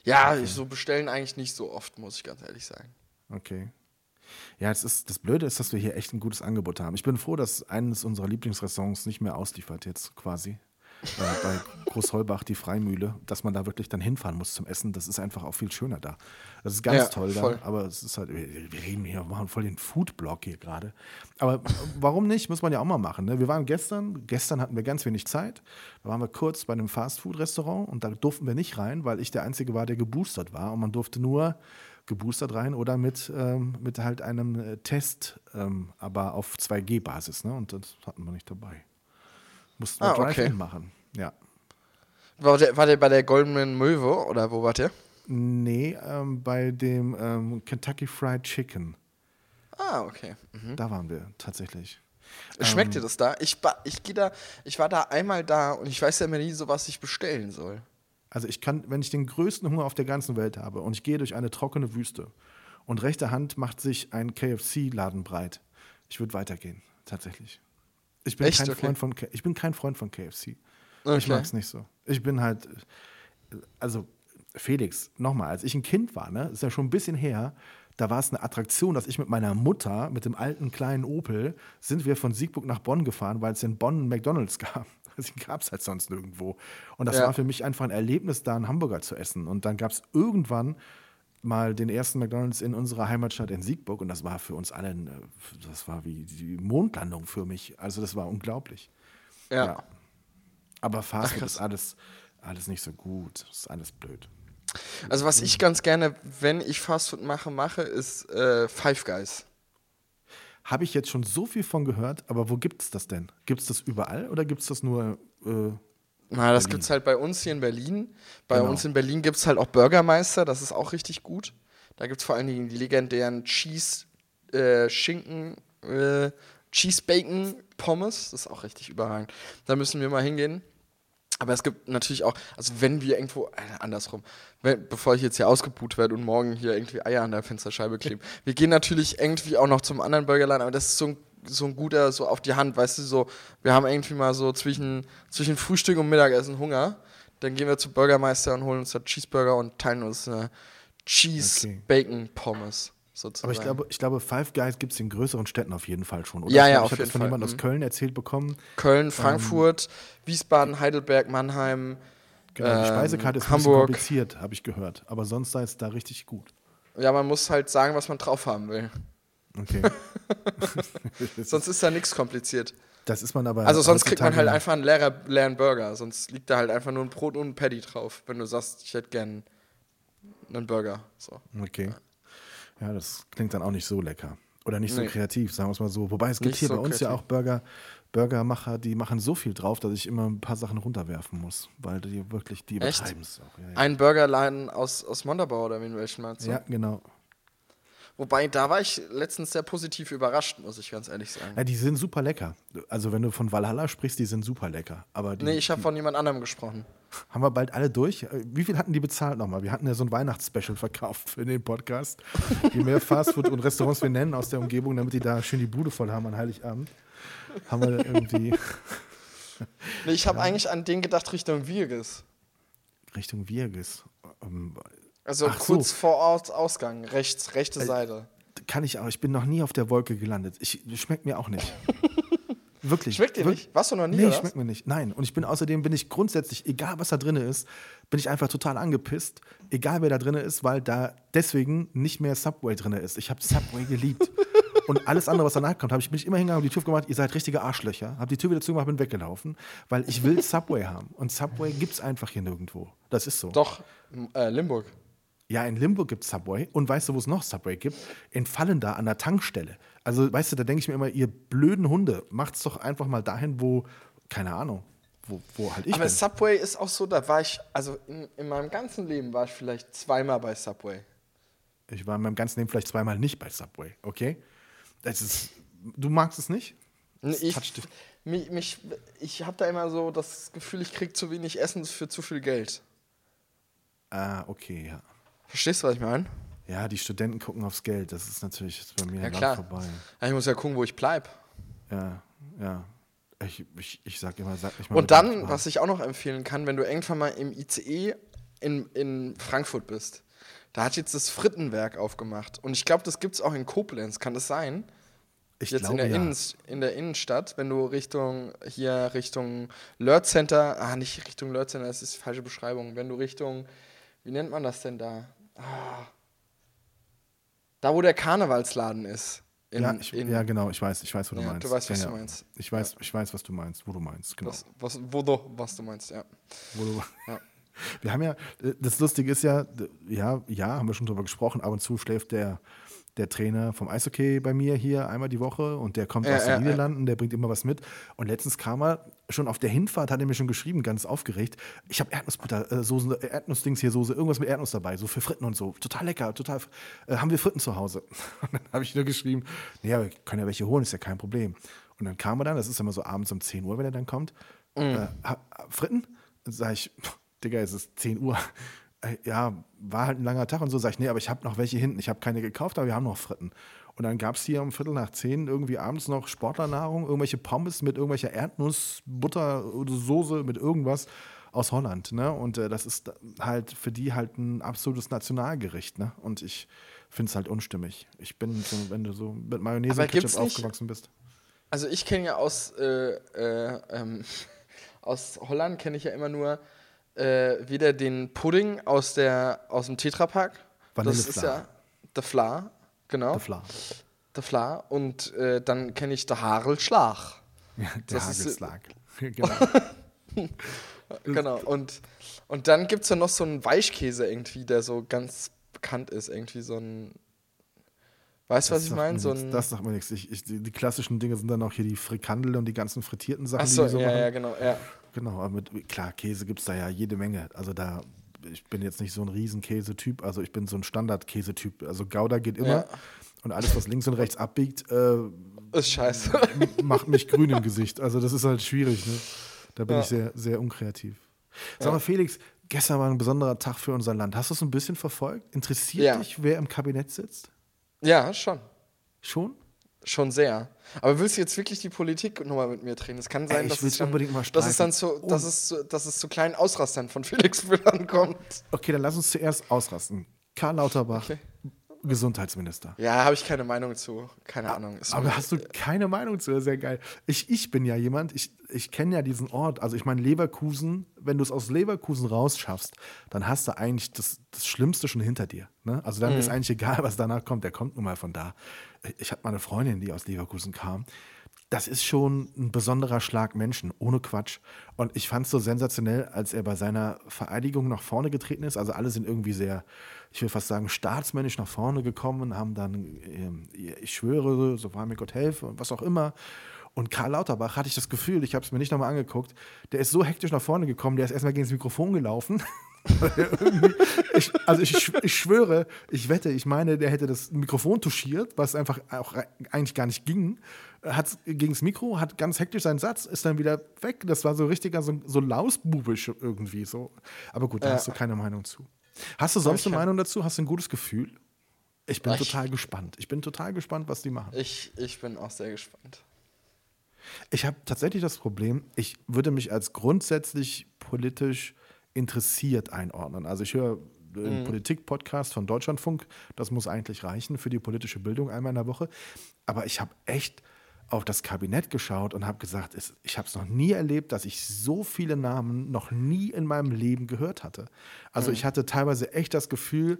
ja, ich so bestellen eigentlich nicht so oft, muss ich ganz ehrlich sagen. Okay. Ja, es ist, das Blöde ist, dass wir hier echt ein gutes Angebot haben. Ich bin froh, dass eines unserer Lieblingsrestaurants nicht mehr ausliefert jetzt quasi. Äh, bei Großholbach, die Freimühle, dass man da wirklich dann hinfahren muss zum Essen. Das ist einfach auch viel schöner da. Das ist ganz Ja, toll voll. da, aber es ist halt, wir, wir reden hier, wir machen voll den Foodblog hier gerade. Aber warum nicht? Muss man ja auch mal machen. Ne? Wir waren gestern, gestern hatten wir ganz wenig Zeit. Da waren wir kurz bei einem Fastfood-Restaurant und da durften wir nicht rein, weil ich der Einzige war, der geboostert war. Und man durfte nur geboostert rein oder mit, ähm, mit halt einem äh, Test, ähm, aber auf 2G-Basis. Ne? Und das hatten wir nicht dabei. Mussten wir Ah, okay. Drive-In machen. Ja. War der, war der bei der Goldenen Möwe oder wo wart ihr? Nee, ähm, bei dem ähm, Kentucky Fried Chicken. Ah, okay. Da waren wir tatsächlich. Schmeckt Ähm. dir das da? Ich, ich, geh da? ich war da einmal da und ich weiß ja immer nie so, was ich bestellen soll. Also ich kann, wenn ich den größten Hunger auf der ganzen Welt habe und ich gehe durch eine trockene Wüste und rechte Hand macht sich ein KFC-Laden breit, ich würde weitergehen, tatsächlich. Ich bin, Echt? kein Okay. Freund von, ich bin kein Freund von KFC. Ich Okay. mag es nicht so. Ich bin halt, also Felix, nochmal, als ich ein Kind war, ne, ist ja schon ein bisschen her, da war es eine Attraktion, dass ich mit meiner Mutter, mit dem alten kleinen Opel, sind wir von Siegburg nach Bonn gefahren, weil es in Bonn einen McDonalds gab. Das gab es halt sonst nirgendwo. Und das Ja. war für mich einfach ein Erlebnis, da einen Hamburger zu essen. Und dann gab es irgendwann mal den ersten McDonalds in unserer Heimatstadt in Siegburg und das war für uns alle, äh, das war wie die Mondlandung für mich. Also das war unglaublich. Ja. Ja. Aber Fastfood ist alles, alles nicht so gut. Das ist alles blöd. Also was ich ganz gerne, wenn ich Fastfood mache, mache, ist äh, Five Guys. Habe ich jetzt schon so viel von gehört, aber wo gibt es das denn? Gibt es das überall oder gibt es das nur. Äh, Na, das gibt es halt bei uns hier in Berlin. Bei Genau. uns in Berlin gibt es halt auch Bürgermeister, das ist auch richtig gut. Da gibt es vor allen Dingen die legendären Cheese, äh, Schinken, äh, Cheese Bacon Pommes. Das ist auch richtig überragend. Da müssen wir mal hingehen. Aber es gibt natürlich auch, also wenn wir irgendwo, äh, andersrum, wenn, bevor ich jetzt hier ausgebuht werde und morgen hier irgendwie Eier an der Fensterscheibe kleben, wir gehen natürlich irgendwie auch noch zum anderen Burgerladen, aber das ist so ein, so ein guter, so auf die Hand, weißt du, so, wir haben irgendwie mal so zwischen, zwischen Frühstück und Mittagessen Hunger, dann gehen wir zum Bürgermeister und holen uns da Cheeseburger und teilen uns eine Cheese Okay. Bacon Pommes sozusagen. aber ich glaube, ich glaube, Five Guys gibt es in größeren Städten auf jeden Fall schon. Oder? Ja, ich ja, glaub, auf ich habe jeden das von Fall. jemandem aus Mhm. Köln erzählt bekommen. Köln, Frankfurt, Wiesbaden, Heidelberg, Mannheim, Genau, die Ähm, Speisekarte ist ein Hamburg. kompliziert, habe ich gehört. Aber sonst sei es da richtig gut. ja, man muss halt sagen, was man drauf haben will. Okay. Sonst ist da nichts kompliziert. das ist man aber. Also sonst kriegt man halt einfach einen leeren, leeren Burger. Sonst liegt da halt einfach nur ein Brot und ein Patty drauf, wenn du sagst, ich hätte gern einen Burger. So. Okay. Ja, das klingt dann auch nicht so lecker. Oder nicht so Nee. kreativ, sagen wir es mal so. Wobei es gibt Nicht hier so bei uns ja kreativ. auch Burger, Burgermacher, die machen so viel drauf, dass ich immer ein paar Sachen runterwerfen muss. Weil die wirklich, die Echt? übertreiben es auch. Ja, ja. Ein Burgerladen aus, aus Montabaur oder wen welchen meinst du? ja, genau. Wobei, da war ich letztens sehr positiv überrascht, muss ich ganz ehrlich sagen. Ja, die sind super lecker. Also wenn du von Valhalla sprichst, die sind super lecker. Aber die, Nee, ich habe von jemand anderem gesprochen. Haben wir bald alle durch? Äh, Wie viel hatten die bezahlt nochmal? Wir hatten ja so ein Weihnachtsspecial verkauft für den Podcast. Je mehr Fastfood und Restaurants wir nennen aus der Umgebung, damit die da schön die Bude voll haben an Heiligabend, haben wir irgendwie Nee, ich habe eigentlich an den gedacht Richtung Virges. Richtung Virgis. Also Ach so. kurz vor Ort Ausgang, rechts, rechte Seite. Kann ich auch. Ich bin noch nie auf der Wolke gelandet. Ich, schmeckt mir auch nicht. Wirklich. Schmeckt dir nicht? Warst du noch nie, Nee, schmeckt mir nicht. Nein. Und ich bin außerdem, bin ich grundsätzlich, egal was da drin ist, bin ich einfach total angepisst. Egal wer da drin ist, weil da deswegen nicht mehr Subway drin ist. Ich habe Subway geliebt. Und alles andere, was danach kommt, habe ich, bin ich immer hingegangen, habe die Tür gemacht, ihr seid richtige Arschlöcher. Habe die Tür wieder zugemacht, bin weggelaufen, weil ich will Subway haben. Und Subway gibt es einfach hier nirgendwo. Das ist so. Doch, äh, Limburg. Ja, in Limburg gibt es Subway. Und weißt du, wo es noch Subway gibt? In Fallen da an der Tankstelle. Also, weißt du, da denke ich mir immer, ihr blöden Hunde, macht's doch einfach mal dahin, wo, keine Ahnung, wo, wo halt ich Aber bin. Subway ist auch so, da war ich, also in, in meinem ganzen Leben war ich vielleicht zweimal bei Subway. Ich war in meinem ganzen Leben vielleicht zweimal nicht bei Subway, okay? Das ist, du magst es nicht? Nee, Ich, mich, mich, ich habe da immer so das Gefühl, ich krieg zu wenig Essen für zu viel Geld. Ah, okay, ja. Verstehst du, was ich meine? Ja, die Studenten gucken aufs Geld. Das ist natürlich jetzt bei mir Ja, klar. vorbei. Ja, Ich muss ja gucken, wo ich bleib. Ja, ja. Ich, ich, ich sag immer, sag mich mal. Und dann, was ich auch noch empfehlen kann, wenn du irgendwann mal im ICE in, in Frankfurt bist, da hat jetzt das Frittenwerk aufgemacht. Und ich glaube, das gibt es auch in Koblenz. Kann das sein? ich jetzt in glaube, der, ja. Innens in der Innenstadt, wenn du Richtung, hier Richtung Lörth Center, ah, nicht Richtung Lörth Center, das ist die falsche Beschreibung. Wenn du Richtung, wie nennt man das denn da? Ah, da, wo der Karnevalsladen ist. In, ja, ich, in, ja, genau, ich weiß, ich weiß, wo du Ja, meinst. du weißt, was ja, du meinst. Ich weiß, ich weiß, was du meinst, wo du meinst, genau. was, was, wo du, was du meinst, ja. Wo du, Ja. Wir haben ja, äh, das Lustige ist ja, ja, ja, haben wir schon drüber gesprochen, ab und zu schläft der, der Trainer vom Eishockey bei mir hier einmal die Woche und der kommt Ja, aus den ja. Niederlanden, der bringt immer was mit. Und letztens kam er, schon auf der Hinfahrt hat er mir schon geschrieben, ganz aufgeregt, ich habe Erdnussbutter, äh, äh, Erdnussdings hier, Soße, irgendwas mit Erdnuss dabei, so für Fritten und so. Total lecker, total. Äh, haben wir Fritten zu Hause? Und dann habe ich nur geschrieben, naja, wir können ja welche holen, ist ja kein Problem. Und dann kam er dann, das ist immer so abends um 10 Uhr, wenn er dann kommt, äh, ha- Fritten? Dann sage ich, Digga, es ist 10 Uhr. Äh, Ja, war halt ein langer Tag und so. Sag ich, nee, aber ich habe noch welche hinten. Ich habe keine gekauft, aber wir haben noch Fritten. Und dann gab es hier um Viertel nach zehn irgendwie abends noch Sportlernahrung, irgendwelche Pommes mit irgendwelcher Erdnuss, Butter oder Soße mit irgendwas aus Holland. Ne? Und äh, das ist halt für die halt ein absolutes Nationalgericht. Ne? Und ich finde es halt unstimmig. Ich bin so, wenn du so mit Mayonnaise und Ketchup aufgewachsen bist. Also ich kenne ja aus, äh, äh, ähm, aus Holland kenne ich ja immer nur äh, wieder den Pudding aus, der, aus dem Tetrapack. Das ist ja der Fla, genau. Der Fla. Der Fla. Und äh, dann kenne ich der Harelschlag. Ja, der ist- Hagelslag. genau. Genau. Und, und dann gibt es ja noch so einen Weichkäse irgendwie, der so ganz bekannt ist. Irgendwie so ein. Weißt du, was ich meine? So ein das sagt mir nichts. Ich, ich, die, die, klassischen Dinge sind dann auch hier die Frikandel und die ganzen frittierten Sachen, Achso, die so ja, machen. ja, genau. Ja. Genau, aber mit, klar, Käse gibt es da ja jede Menge. Also da, ich bin jetzt nicht so ein Riesenkäsetyp, also ich bin so ein Standard-Käsetyp. Also Gouda geht immer Ja. und alles, was links und rechts abbiegt, äh, Ist scheiße. macht mich grün im Gesicht. Also das ist halt schwierig, ne? Da bin Ja. ich sehr, sehr unkreativ. Sag mal, Felix, gestern war ein besonderer Tag für unser Land. Hast du es ein bisschen verfolgt? Interessiert Ja. dich, wer im Kabinett sitzt? ja, schon. Schon? Schon sehr. Aber willst du jetzt wirklich die Politik nochmal mit mir drehen? Es kann sein, Ey, dass, es dann, dass es dann zu, dass es, zu, dass es zu kleinen Ausrastern von Felix Müllern kommt. Okay, dann lass uns zuerst ausrasten. Karl Lauterbach, Okay. Gesundheitsminister. Ja, habe ich keine Meinung zu. Keine Ahnung. Ist Aber hast du keine Meinung zu? Sehr geil. Ich, ich bin ja jemand, ich, ich kenne ja diesen Ort. Also ich meine, Leverkusen, wenn du es aus Leverkusen rausschaffst, dann hast du eigentlich das, das Schlimmste schon hinter dir. Ne? Also dann ist eigentlich egal, was danach kommt. Der kommt nun mal von da. Ich hatte mal eine Freundin, die aus Leverkusen kam. Das ist schon ein besonderer Schlag Menschen, ohne Quatsch. Und ich fand es so sensationell, als er bei seiner Vereidigung nach vorne getreten ist. Also alle sind irgendwie sehr, ich will fast sagen, staatsmännisch nach vorne gekommen, haben dann, ähm, ich schwöre, so wahr mir Gott helfe und was auch immer. Und Karl Lauterbach hatte ich das Gefühl, ich habe es mir nicht nochmal angeguckt, der ist so hektisch nach vorne gekommen, der ist erstmal gegen das Mikrofon gelaufen. Ich, also ich, ich schwöre, ich wette, ich meine, der hätte das Mikrofon touchiert, was einfach auch eigentlich gar nicht ging. Hat gegen das Mikro, hat ganz hektisch seinen Satz, ist dann wieder weg. Das war so richtig, so, so lausbubisch irgendwie so. Aber gut, da Ja. hast du keine Meinung zu. Hast du sonst eine Meinung dazu? Hast du ein gutes Gefühl? Ich bin Ich- total gespannt. Ich bin total gespannt, was die machen. ich, ich bin auch sehr gespannt. Ich habe tatsächlich das Problem, ich würde mich als grundsätzlich politisch interessiert einordnen. Also ich höre einen Politik-Podcast von Deutschlandfunk, das muss eigentlich reichen für die politische Bildung einmal in der Woche. Aber ich habe echt auf das Kabinett geschaut und habe gesagt, es, ich habe es noch nie erlebt, dass ich so viele Namen noch nie in meinem Leben gehört hatte. Also ich hatte teilweise echt das Gefühl,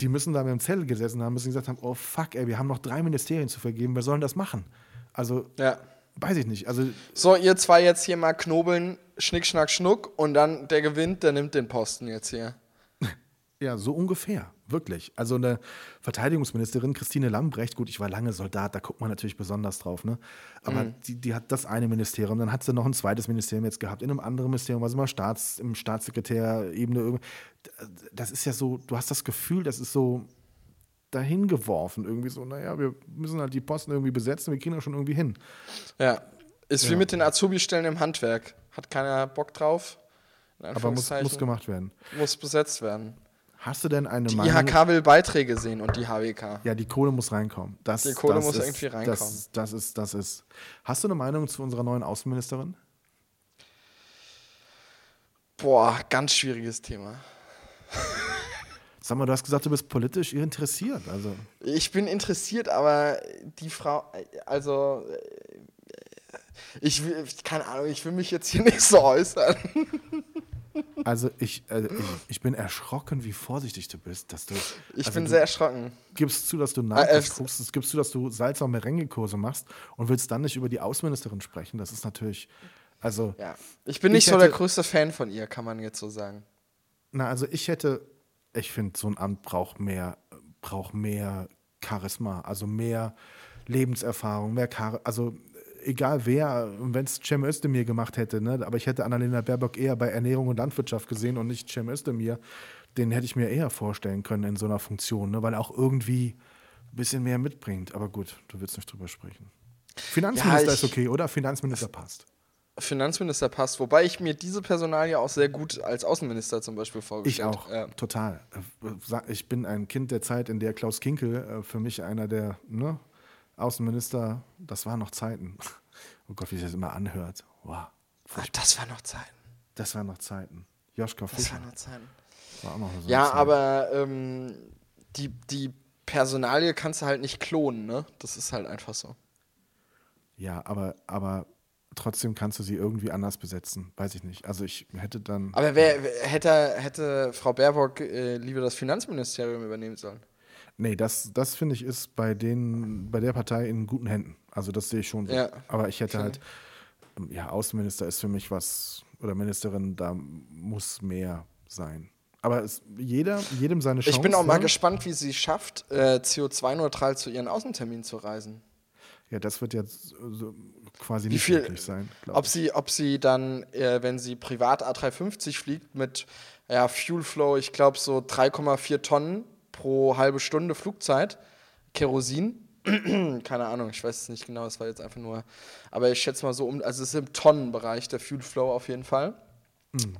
die müssen da mit dem Zettel gesessen haben, müssen gesagt haben, oh fuck, ey, wir haben noch drei Ministerien zu vergeben, wer soll denn das machen? Also Ja. Weiß ich nicht. Also, So, ihr zwei jetzt hier mal knobeln, Schnick, Schnack, Schnuck und dann der gewinnt, der nimmt den Posten jetzt hier. Ja, so ungefähr. Wirklich. Also, eine Verteidigungsministerin, Christine Lambrecht, gut, ich war lange Soldat, da guckt man natürlich besonders drauf, ne? Aber die, die hat das eine Ministerium, dann hat sie noch ein zweites Ministerium jetzt gehabt, in einem anderen Ministerium, war sie mal Staats, im Staatssekretärebene. irgendwie. Das ist ja so, du hast das Gefühl, das ist so dahin geworfen, irgendwie so, naja, wir müssen halt die Posten irgendwie besetzen, wir kriegen das schon irgendwie hin. Ja. Ist wie Ja. mit den Azubi-Stellen im Handwerk. Hat keiner Bock drauf. Aber muss, muss gemacht werden. Muss besetzt werden. Hast du denn eine Die Meinung? IHK will Beiträge sehen und die HWK. Ja, die Kohle muss reinkommen. Das, Die Kohle das muss ist, irgendwie reinkommen. Das, das ist, das ist. Hast du eine Meinung zu unserer neuen Außenministerin? Boah, ganz schwieriges Thema. Sag mal, du hast gesagt, du bist politisch interessiert. Also, Ich bin interessiert, aber die Frau, also ich will, keine Ahnung, ich will mich jetzt hier nicht so äußern. also ich, äh, ich, ich bin erschrocken, wie vorsichtig du bist. Dass du, Ich also bin du sehr erschrocken. gibst zu, dass du äh, Nachricht guckst, gibst zu, dass du Salz auf Merengue-Kurse machst und willst dann nicht über die Außenministerin sprechen. Das ist natürlich, also, Ja. Ich bin nicht Ich so der hätte- größte Fan von ihr, kann man jetzt so sagen. na, also ich hätte, ich finde, so ein Amt braucht mehr, braucht mehr Charisma, also mehr Lebenserfahrung, mehr Char also egal wer, wenn es Cem Özdemir gemacht hätte, ne, aber ich hätte Annalena Baerbock eher bei Ernährung und Landwirtschaft gesehen und nicht Cem Özdemir, den hätte ich mir eher vorstellen können in so einer Funktion, ne, weil er auch irgendwie ein bisschen mehr mitbringt. Aber gut, du willst nicht drüber sprechen. Finanzminister Ja, ist ich- okay, oder? Finanzminister passt. Finanzminister passt, wobei ich mir diese Personalie auch sehr gut als Außenminister zum Beispiel Ich vorgestellt auch, Ja. total. Äh, Ich bin ein Kind der Zeit, in der Klaus Kinkel äh, für mich einer der ne, Außenminister, das waren noch Zeiten. Oh Gott, wie sich das immer anhört. Wow, Ach, das war noch Zeiten. das waren noch Zeiten. Joschka Das Fischer waren noch Zeiten. war auch noch so Ja, Zeit. aber ähm, die, die Personalie kannst du halt nicht klonen, ne? Das ist halt einfach so. Ja, aber, aber trotzdem kannst du sie irgendwie anders besetzen. Weiß ich nicht. Also ich hätte dann. Aber wer, wer hätte, hätte Frau Baerbock äh, lieber das Finanzministerium übernehmen sollen? Nee, das, das finde ich ist bei, den, bei der Partei in guten Händen. Also das sehe ich schon so. Ja. Aber ich hätte halt, ja, Außenminister ist für mich was, oder Ministerin, da muss mehr sein. Aber es, jeder, jedem seine Chance. Ich bin auch mal ne? gespannt, wie sie schafft, äh, CO2-neutral zu ihren Außenterminen zu reisen. Ja, das wird jetzt so quasi Wie nicht viel, möglich sein. ob ich. sie, ob sie dann, äh, wenn sie privat A350 fliegt mit ja, Fuel Flow, ich glaube so 3,4 Tonnen pro halbe Stunde Flugzeit, Kerosin, keine Ahnung, ich weiß es nicht genau, es war jetzt einfach nur, aber ich schätze mal so um, also es ist im Tonnenbereich der Fuel Flow auf jeden Fall.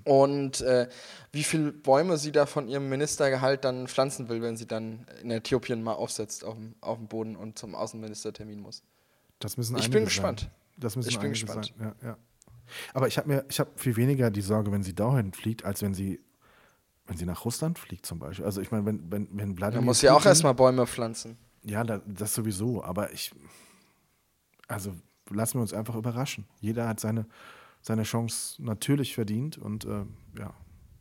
Und äh, wie viele Bäume sie da von ihrem Ministergehalt dann pflanzen will, wenn sie dann in Äthiopien mal aufsetzt auf dem, auf dem Boden und zum Außenministertermin muss. Das müssen Ich bin gespannt. Sein. Das müssen Ich bin gespannt. Ja, ja. Aber ich habe mir, ich habe viel weniger die Sorge, wenn sie dahin fliegt, als wenn sie, wenn sie nach Russland fliegt zum Beispiel. Also ich meine, wenn, wenn, wenn Wladimir Man muss ja auch erstmal Bäume pflanzen. Ja, da, das sowieso, aber ich, also lassen wir uns einfach überraschen. Jeder hat seine, seine Chance natürlich verdient und äh, ja,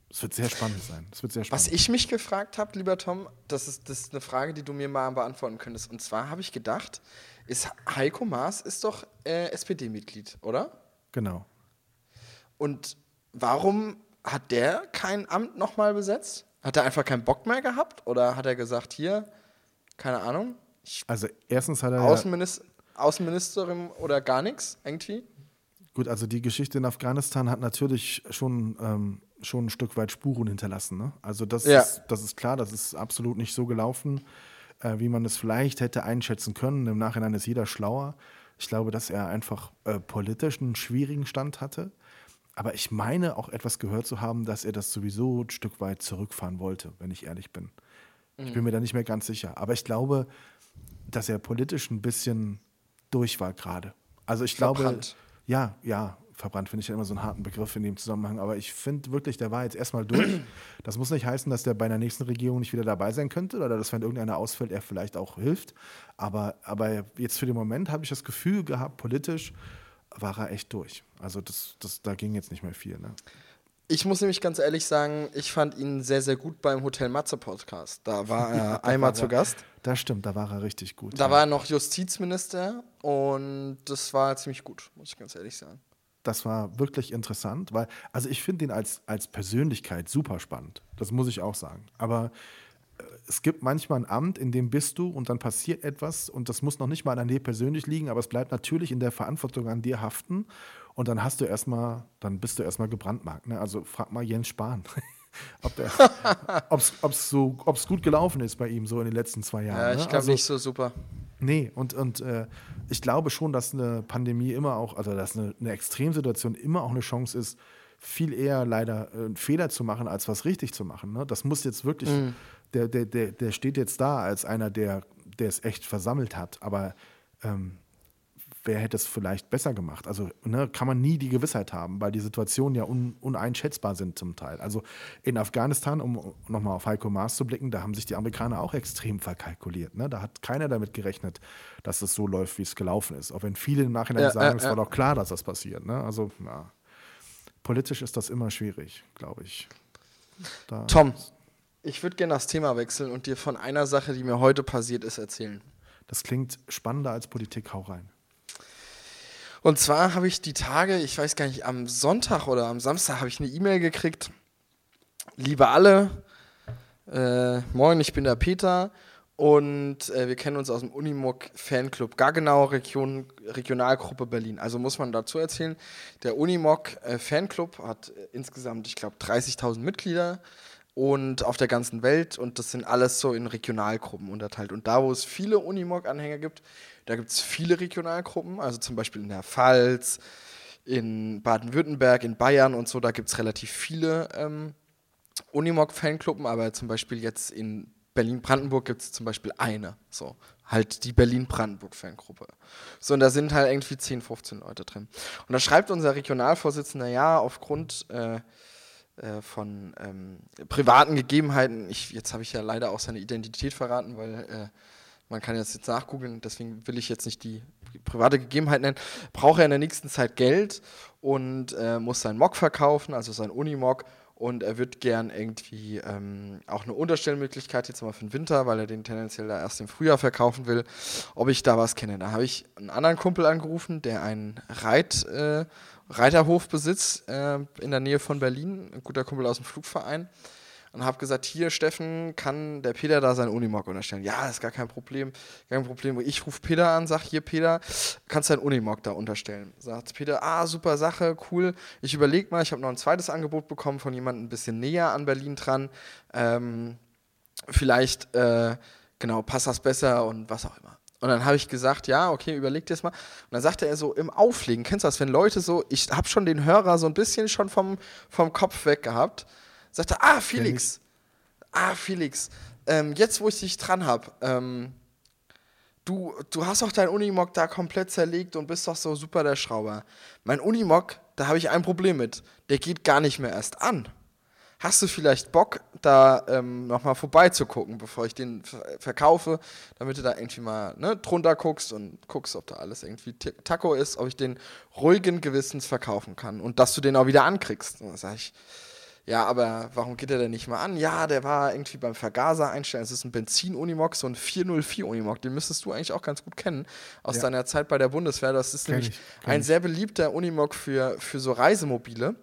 es wird sehr spannend sein. Es wird sehr spannend. Was ich mich gefragt habe, lieber Tom, das ist, das ist eine Frage, die du mir mal beantworten könntest. Und zwar habe ich gedacht, ist Heiko Maas ist doch äh, SPD-Mitglied, oder? genau. Und warum hat der kein Amt nochmal besetzt? Hat er einfach keinen Bock mehr gehabt? Oder hat er gesagt, hier, keine Ahnung, Also erstens hat er ja, Außenminister, Außenministerin oder gar nichts irgendwie? gut, also die Geschichte in Afghanistan hat natürlich schon, ähm, schon ein Stück weit Spuren hinterlassen. Ne? Also das, Ja. ist, das ist klar, das ist absolut nicht so gelaufen, äh, wie man es vielleicht hätte einschätzen können. Im Nachhinein ist jeder schlauer. Ich glaube, dass er einfach äh, politisch einen schwierigen Stand hatte. Aber ich meine auch etwas gehört zu haben, dass er das sowieso ein Stück weit zurückfahren wollte, wenn ich ehrlich bin. Ich bin mir da nicht mehr ganz sicher. Aber ich glaube, dass er politisch ein bisschen durch war gerade. Also ich glaube, Verbrannt. ja, ja, verbrannt finde ich ja immer so einen harten Begriff in dem Zusammenhang. Aber ich finde wirklich, der war jetzt erstmal durch. Das muss nicht heißen, dass der bei einer nächsten Regierung nicht wieder dabei sein könnte oder dass, wenn irgendeiner ausfällt, er vielleicht auch hilft. Aber, aber jetzt für den Moment habe ich das Gefühl gehabt, politisch war er echt durch. Also das, das, da ging jetzt nicht mehr viel. Ne? Ich muss nämlich ganz ehrlich sagen, ich fand ihn sehr, sehr gut beim Hotel Matze Podcast. Da war er einmal zu Gast. Das stimmt, da war er richtig gut. Da ja. war er noch Justizminister und das war ziemlich gut, muss ich ganz ehrlich sagen. das war wirklich interessant, weil, also ich finde ihn als, als Persönlichkeit super spannend. Das muss ich auch sagen. Aber es gibt manchmal ein Amt, in dem bist du und dann passiert etwas und das muss noch nicht mal an dir persönlich liegen, aber es bleibt natürlich in der Verantwortung an dir haften und dann hast du erstmal, dann bist du erstmal gebrandmarkt. Ne? Also frag mal Jens Spahn. ob es so, ob's gut gelaufen ist bei ihm so in den letzten zwei Jahren. Ja, ne? ich glaube Also- nicht so super. Nee, und, und äh, ich glaube schon, dass eine Pandemie immer auch, also dass eine, eine Extremsituation immer auch eine Chance ist, viel eher leider äh, einen Fehler zu machen, als was richtig zu machen. Ne? Das muss jetzt wirklich, der, der, der, der steht jetzt da als einer, der, der es echt versammelt hat, aber ähm, wer hätte es vielleicht besser gemacht? Also ne, kann man nie die Gewissheit haben, weil die Situationen ja un, uneinschätzbar sind zum Teil. Also in Afghanistan, um nochmal auf Heiko Maas zu blicken, da haben sich die Amerikaner auch extrem verkalkuliert. Ne? Da hat keiner damit gerechnet, dass es so läuft, wie es gelaufen ist. Auch wenn viele im Nachhinein Ja, sagen, ja, es ja. war doch klar, dass das passiert. Ne? Also ja. politisch ist das immer schwierig, glaube ich. Da, Tom, ich würde gerne das Thema wechseln und dir von einer Sache, die mir heute passiert ist, erzählen. Das klingt spannender als Politik, hau rein. Und zwar habe ich die Tage, ich weiß gar nicht, am Sonntag oder am Samstag habe ich eine E-Mail gekriegt. Liebe alle, äh, moin, ich bin der Peter und äh, wir kennen uns aus dem Unimog Fanclub Gaggenau Region, Regionalgruppe Berlin. Also muss man dazu erzählen, der Unimog äh, Fanclub hat äh, insgesamt, ich glaube, 30.000 Mitglieder und auf der ganzen Welt und das sind alles so in Regionalgruppen unterteilt. Und da, wo es viele Unimog-Anhänger gibt, da gibt es viele Regionalgruppen, also zum Beispiel in der Pfalz, in Baden-Württemberg, in Bayern und so, da gibt es relativ viele ähm, Unimog-Fanclubben, aber zum Beispiel jetzt in Berlin-Brandenburg gibt es zum Beispiel eine, so, halt die Berlin-Brandenburg-Fangruppe. So, und da sind halt irgendwie 10, 15 Leute drin. Und da schreibt unser Regionalvorsitzender, ja, aufgrund äh, äh, von ähm, privaten Gegebenheiten, ich, jetzt habe ich ja leider auch seine Identität verraten, weil äh, man kann jetzt, jetzt nachgoogeln, deswegen will ich jetzt nicht die private Gegebenheit nennen, braucht er in der nächsten Zeit Geld und äh, muss seinen Mock verkaufen, also seinen Unimog, und er wird gern irgendwie ähm, auch eine Unterstellmöglichkeit jetzt mal für den Winter, weil er den tendenziell da erst im Frühjahr verkaufen will, ob ich da was kenne. Da habe ich einen anderen Kumpel angerufen, der einen Reit, äh, Reiterhof besitzt äh, in der Nähe von Berlin, ein guter Kumpel aus dem Flugverein und habe gesagt, hier Steffen, kann der Peter da sein Unimog unterstellen? Ja, ist gar kein Problem, kein Problem. Ich rufe Peter an, sag hier Peter, kannst du dein Unimog da unterstellen? Sagt Peter, ah super Sache, cool. Ich überlege mal, ich habe noch ein zweites Angebot bekommen von jemandem ein bisschen näher an Berlin dran. Ähm, vielleicht äh, genau passt das besser und was auch immer. Und dann habe ich gesagt, ja, okay, überleg dir das mal. Und dann sagte er so im Auflegen, kennst du das, wenn Leute so, ich habe schon den Hörer so ein bisschen schon vom, vom Kopf weg gehabt sagte, ah, Felix, ah, Felix, ähm, jetzt wo ich dich dran habe, ähm, du, du hast doch dein Unimog da komplett zerlegt und bist doch so super der Schrauber. Mein Unimog, da habe ich ein Problem mit. Der geht gar nicht mehr erst an. Hast du vielleicht Bock, da ähm, nochmal vorbeizugucken, bevor ich den verkaufe, damit du da irgendwie mal ne, drunter guckst und guckst, ob da alles irgendwie Taco ist, ob ich den ruhigen Gewissens verkaufen kann und dass du den auch wieder ankriegst. Und da sage ich, ja, aber warum geht er denn nicht mal an? Ja, der war irgendwie beim Vergaser einstellen. Es ist ein Benzin-Unimog, so ein 404-Unimog. Den müsstest du eigentlich auch ganz gut kennen aus ja. deiner Zeit bei der Bundeswehr. Das ist kenn nämlich ich, ein ich. sehr beliebter Unimog für, für so Reisemobile.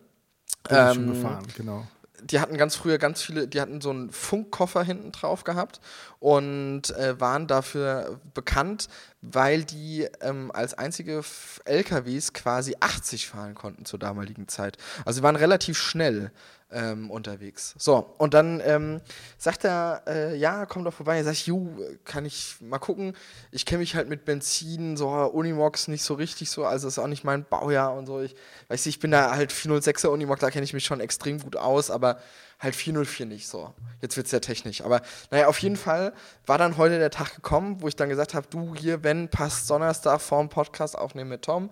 Bin ähm, schon gefahren, genau die hatten ganz früher ganz viele, die hatten so einen Funkkoffer hinten drauf gehabt und äh, waren dafür bekannt, weil die ähm, als einzige LKWs quasi 80 fahren konnten zur damaligen Zeit. Also sie waren relativ schnell ähm, unterwegs. So, und dann ähm, sagt er, äh, ja, komm doch vorbei. Er sagt, ju, kann ich mal gucken. Ich kenne mich halt mit Benzin, so Unimox nicht so richtig so, also ist auch nicht mein Baujahr und so. Ich weiß nicht, ich bin da halt 406er Unimox, da kenne ich mich schon extrem gut aus, aber halt 404 nicht so. Jetzt wird es ja technisch. Aber naja, auf jeden Fall war dann heute der Tag gekommen, wo ich dann gesagt habe, du hier, wenn passt Donnerstag vorm Podcast aufnehmen mit Tom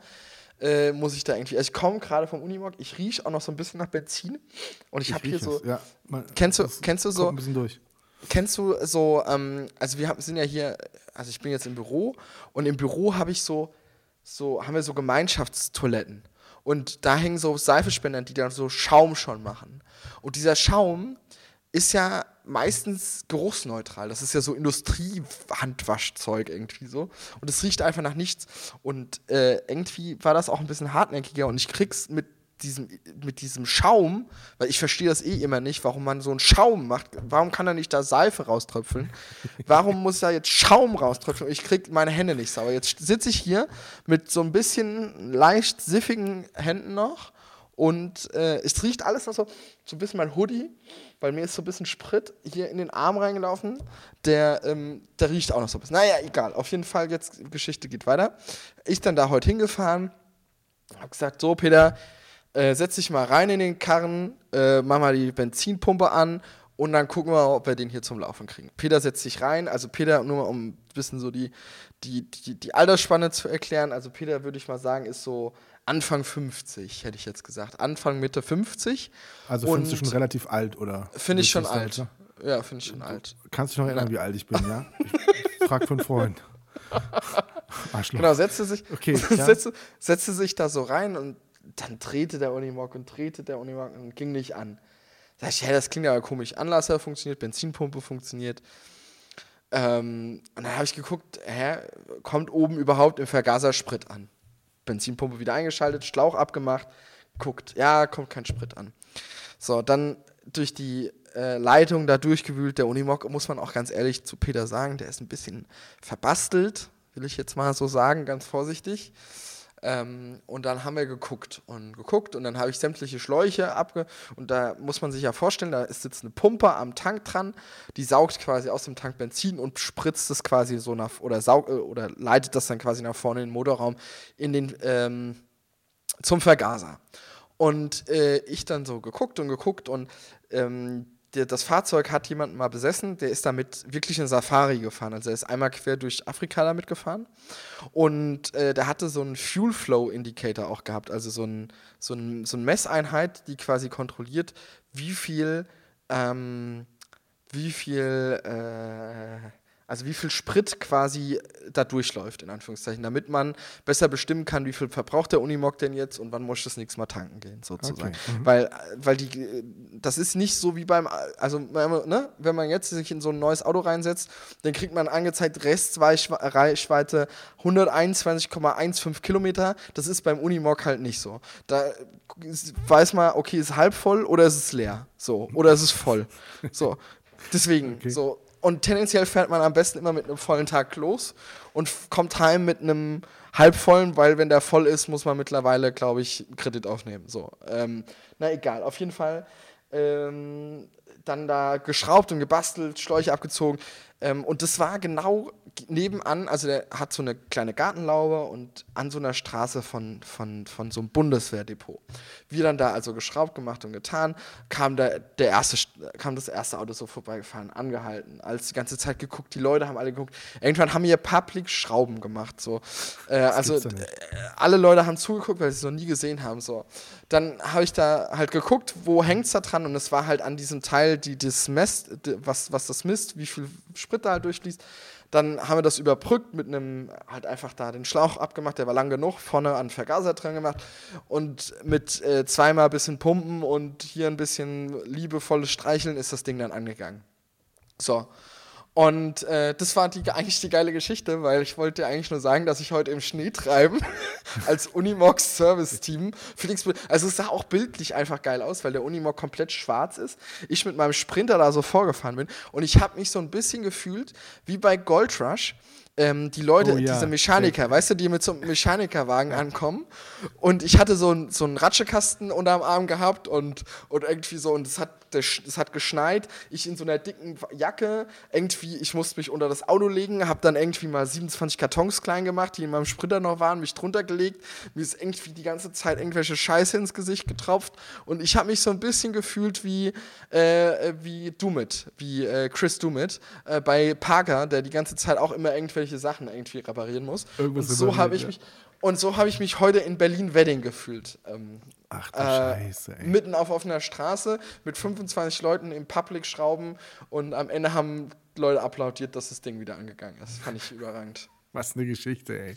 äh, muss ich da irgendwie. Also ich komme gerade vom Unimog, ich rieche auch noch so ein bisschen nach Benzin und ich, ich habe hier so. Ja, man, kennst du, kennst du so? Ein bisschen durch. Kennst du so? Ähm, also wir haben, sind ja hier. Also ich bin jetzt im Büro und im Büro habe ich so, so haben wir so Gemeinschaftstoiletten und da hängen so Seifespender, die dann so Schaum schon machen. Und dieser Schaum ist ja meistens geruchsneutral. Das ist ja so Industriehandwaschzeug irgendwie so. Und es riecht einfach nach nichts. Und äh, irgendwie war das auch ein bisschen hartnäckiger und ich krieg's mit diesem, mit diesem Schaum, weil ich verstehe das eh immer nicht, warum man so einen Schaum macht. Warum kann er nicht da Seife rauströpfeln? Warum muss da jetzt Schaum rauströpfeln? Ich krieg meine Hände nicht sauber. Jetzt sitze ich hier mit so ein bisschen leicht siffigen Händen noch und äh, es riecht alles noch so, so ein bisschen mein Hoodie, weil mir ist so ein bisschen Sprit hier in den Arm reingelaufen. Der, ähm, der riecht auch noch so ein bisschen. Naja, egal. Auf jeden Fall, jetzt Geschichte geht weiter. Ich dann da heute hingefahren, hab gesagt, so Peter, äh, setz dich mal rein in den Karren, äh, mach mal die Benzinpumpe an und dann gucken wir, ob wir den hier zum Laufen kriegen. Peter setzt sich rein, also Peter, nur mal um ein bisschen so die, die, die, die Altersspanne zu erklären, also Peter würde ich mal sagen, ist so Anfang 50, hätte ich jetzt gesagt. Anfang, Mitte 50. Also findest du schon relativ alt, oder? Finde ich schon alt. Heute? Ja, finde ich schon du alt. Kannst du dich noch erinnern, wie alt ich bin, ja? Ich frag für einen Freund. Arschloch. Genau, setzte sich, okay, ja. setzte, setzte sich da so rein und dann drehte der Unimog und drehte der Unimog und ging nicht an. Da dachte ich, ja, das klingt ja komisch. Anlasser funktioniert, Benzinpumpe funktioniert. Ähm, und dann habe ich geguckt, hä, kommt oben überhaupt im Vergaser Sprit an? Benzinpumpe wieder eingeschaltet, Schlauch abgemacht, guckt, ja, kommt kein Sprit an. So, dann durch die äh, Leitung da durchgewühlt, der Unimog, muss man auch ganz ehrlich zu Peter sagen, der ist ein bisschen verbastelt, will ich jetzt mal so sagen, ganz vorsichtig. Ähm, und dann haben wir geguckt und geguckt und dann habe ich sämtliche Schläuche abge... Und da muss man sich ja vorstellen, da sitzt eine Pumpe am Tank dran, die saugt quasi aus dem Tank Benzin und spritzt es quasi so nach... Oder, saug, äh, oder leitet das dann quasi nach vorne in den Motorraum in den, ähm, zum Vergaser. Und äh, ich dann so geguckt und geguckt und ähm, der, das Fahrzeug hat jemanden mal besessen, der ist damit wirklich in Safari gefahren. Also er ist einmal quer durch Afrika damit gefahren. Und äh, der hatte so einen Fuel Flow Indicator auch gehabt, also so, ein, so, ein, so eine Messeinheit, die quasi kontrolliert, wie viel, ähm, wie viel, äh, also wie viel Sprit quasi da durchläuft, in Anführungszeichen, damit man besser bestimmen kann, wie viel verbraucht der Unimog denn jetzt und wann muss ich das nächste Mal tanken gehen, sozusagen. Okay. Mhm. Weil, weil die, das ist nicht so wie beim, also ne, wenn man jetzt sich in so ein neues Auto reinsetzt, dann kriegt man angezeigt Restreichweite 121,15 Kilometer. Das ist beim Unimog halt nicht so. Da weiß man, okay, ist halb voll oder ist es leer. So. Oder ist es voll. So. Deswegen, okay. so. Und tendenziell fährt man am besten immer mit einem vollen Tag los und kommt heim mit einem halbvollen, weil wenn der voll ist, muss man mittlerweile, glaube ich, Kredit aufnehmen. So. Ähm, na egal, auf jeden Fall. Ähm, dann da geschraubt und gebastelt, Schläuche abgezogen. Ähm, und das war genau nebenan, also der hat so eine kleine Gartenlaube und an so einer Straße von, von, von so einem Bundeswehrdepot. Wir dann da also geschraubt, gemacht und getan, kam, der, der erste, kam das erste Auto so vorbeigefahren, angehalten, als die ganze Zeit geguckt, die Leute haben alle geguckt. Irgendwann haben wir Public Schrauben gemacht. So. Äh, also äh, alle Leute haben zugeguckt, weil sie es noch nie gesehen haben. So. Dann habe ich da halt geguckt, wo hängt es da dran und es war halt an diesem Teil, die das messt, was, was das misst, wie viel Sprit da halt durchfließt. Dann haben wir das überbrückt mit einem, halt einfach da den Schlauch abgemacht, der war lang genug, vorne an Vergaser dran gemacht und mit äh, zweimal ein bisschen Pumpen und hier ein bisschen liebevolles Streicheln ist das Ding dann angegangen. So. Und äh, das war die, eigentlich die geile Geschichte, weil ich wollte eigentlich nur sagen, dass ich heute im Schnee treiben als Unimox Service Team. Felix, also es sah auch bildlich einfach geil aus, weil der Unimog komplett schwarz ist. Ich mit meinem Sprinter da so vorgefahren bin und ich habe mich so ein bisschen gefühlt wie bei Gold Rush ähm, die Leute, oh, ja. diese Mechaniker, weißt du, die mit so einem Mechanikerwagen ankommen. Und ich hatte so, so einen Ratschekasten unterm Arm gehabt und, und irgendwie so, und es hat, es hat geschneit. Ich in so einer dicken Jacke, irgendwie, ich musste mich unter das Auto legen, habe dann irgendwie mal 27 Kartons klein gemacht, die in meinem Sprinter noch waren, mich drunter gelegt. Mir ist irgendwie die ganze Zeit irgendwelche Scheiße ins Gesicht getropft. Und ich habe mich so ein bisschen gefühlt wie, äh, wie Dumit, wie äh, Chris Dumit äh, bei Parker, der die ganze Zeit auch immer irgendwelche irgendwelche Sachen irgendwie reparieren muss. Irgendwas und so habe ich mich und so habe ich mich heute in Berlin Wedding gefühlt. Ähm, Ach du äh, Scheiße, ey. Mitten auf offener Straße mit 25 Leuten im Public schrauben und am Ende haben Leute applaudiert, dass das Ding wieder angegangen ist. Fand ich überragend. Was eine Geschichte, ey.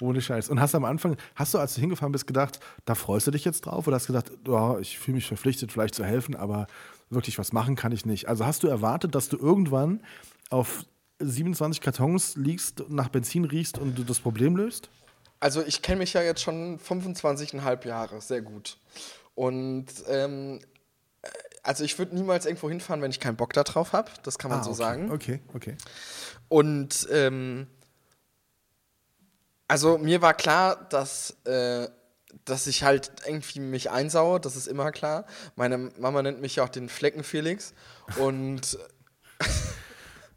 Ohne Scheiß. Und hast du am Anfang, hast du, als du hingefahren bist, gedacht, da freust du dich jetzt drauf? Oder hast du gedacht, oh, ich fühle mich verpflichtet, vielleicht zu helfen, aber wirklich was machen kann ich nicht? Also hast du erwartet, dass du irgendwann auf 27 Kartons liegst, nach Benzin riechst und du das Problem löst? Also ich kenne mich ja jetzt schon 25,5 Jahre sehr gut. Und ähm, also ich würde niemals irgendwo hinfahren, wenn ich keinen Bock darauf habe. Das kann man ah, so okay. sagen. Okay, okay. Und ähm, also mir war klar, dass, äh, dass ich halt irgendwie mich einsaue, das ist immer klar. Meine Mama nennt mich ja auch den Flecken Felix. Und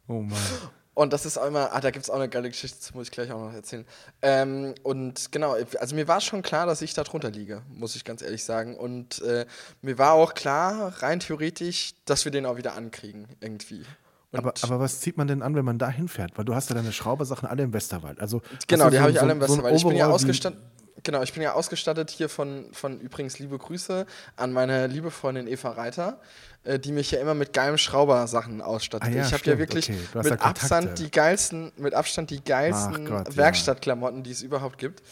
Oh Mann. Und das ist auch immer, ah, da gibt es auch eine geile Geschichte, das muss ich gleich auch noch erzählen. Ähm, und genau, also mir war schon klar, dass ich da drunter liege, muss ich ganz ehrlich sagen. Und äh, mir war auch klar, rein theoretisch, dass wir den auch wieder ankriegen, irgendwie. Aber, aber, was zieht man denn an, wenn man da hinfährt? Weil du hast ja deine Schraubersachen alle im Westerwald. Also, genau, die so, habe ich alle im Westerwald. So ich bin ja ausgestattet. Genau, ich bin ja ausgestattet hier von, von übrigens liebe Grüße an meine liebe Freundin Eva Reiter, äh, die mich ja immer mit geilen Schraubersachen ausstattet. Ah, ja, ich habe ja wirklich okay. mit Abstand die geilsten, mit Abstand die geilsten Gott, Werkstattklamotten, ja. die es überhaupt gibt.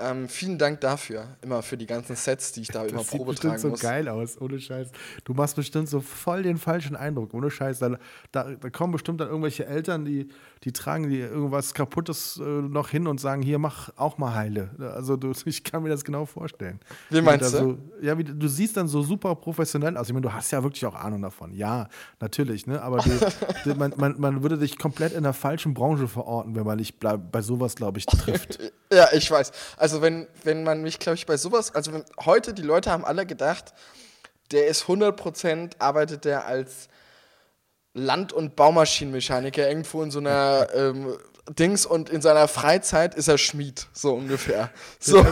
Ähm, vielen Dank dafür, immer für die ganzen Sets, die ich da das immer Probe tragen muss. Das sieht so geil aus, ohne Scheiß. Du machst bestimmt so voll den falschen Eindruck, ohne Scheiß. Da, da, da kommen bestimmt dann irgendwelche Eltern, die, die tragen die irgendwas Kaputtes äh, noch hin und sagen, hier, mach auch mal heile. Also du, ich kann mir das genau vorstellen. Wie meinst du? So, ja, wie, du siehst dann so super professionell aus. Ich meine, du hast ja wirklich auch Ahnung davon. Ja, natürlich, ne? Aber die, die, man, man, man würde dich komplett in der falschen Branche verorten, wenn man dich bei sowas, glaube ich, trifft. ja, ich weiß. Also also wenn, wenn man mich, glaube ich, bei sowas, also wenn, heute, die Leute haben alle gedacht, der ist 100% arbeitet der als Land- und Baumaschinenmechaniker irgendwo in so einer ähm, Dings und in seiner Freizeit ist er Schmied, so ungefähr. So.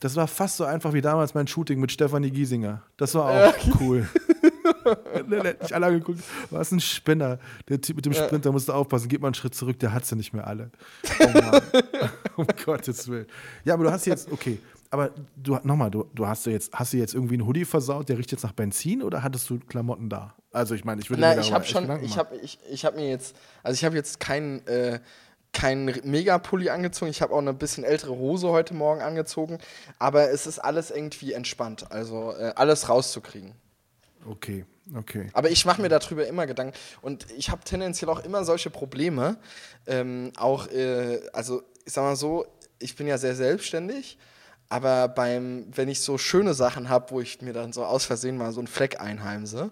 Das war fast so einfach wie damals mein Shooting mit Stefanie Giesinger. Das war auch ja. cool. der hat mich alle angeguckt. Was ein Spinner. Der Typ mit dem Sprinter musst du aufpassen. Geht mal einen Schritt zurück, der hat sie nicht mehr alle. Oh Mann. um Gottes Willen. Ja, aber du hast jetzt, okay. Aber du nochmal, du, du hast du jetzt, hast du jetzt irgendwie einen Hoodie versaut, der riecht jetzt nach Benzin oder hattest du Klamotten da? Also ich meine, ich würde Nein, ich habe schon, ich habe ich, ich hab mir jetzt, also ich habe jetzt keinen äh, keinen Mega-Pulli angezogen. Ich habe auch eine bisschen ältere Hose heute Morgen angezogen. Aber es ist alles irgendwie entspannt. Also äh, alles rauszukriegen. Okay, okay. Aber ich mache mir darüber immer Gedanken. Und ich habe tendenziell auch immer solche Probleme. Ähm, auch, äh, also ich sag mal so, ich bin ja sehr selbstständig. Aber beim, wenn ich so schöne Sachen habe, wo ich mir dann so aus Versehen mal so einen Fleck einheimse,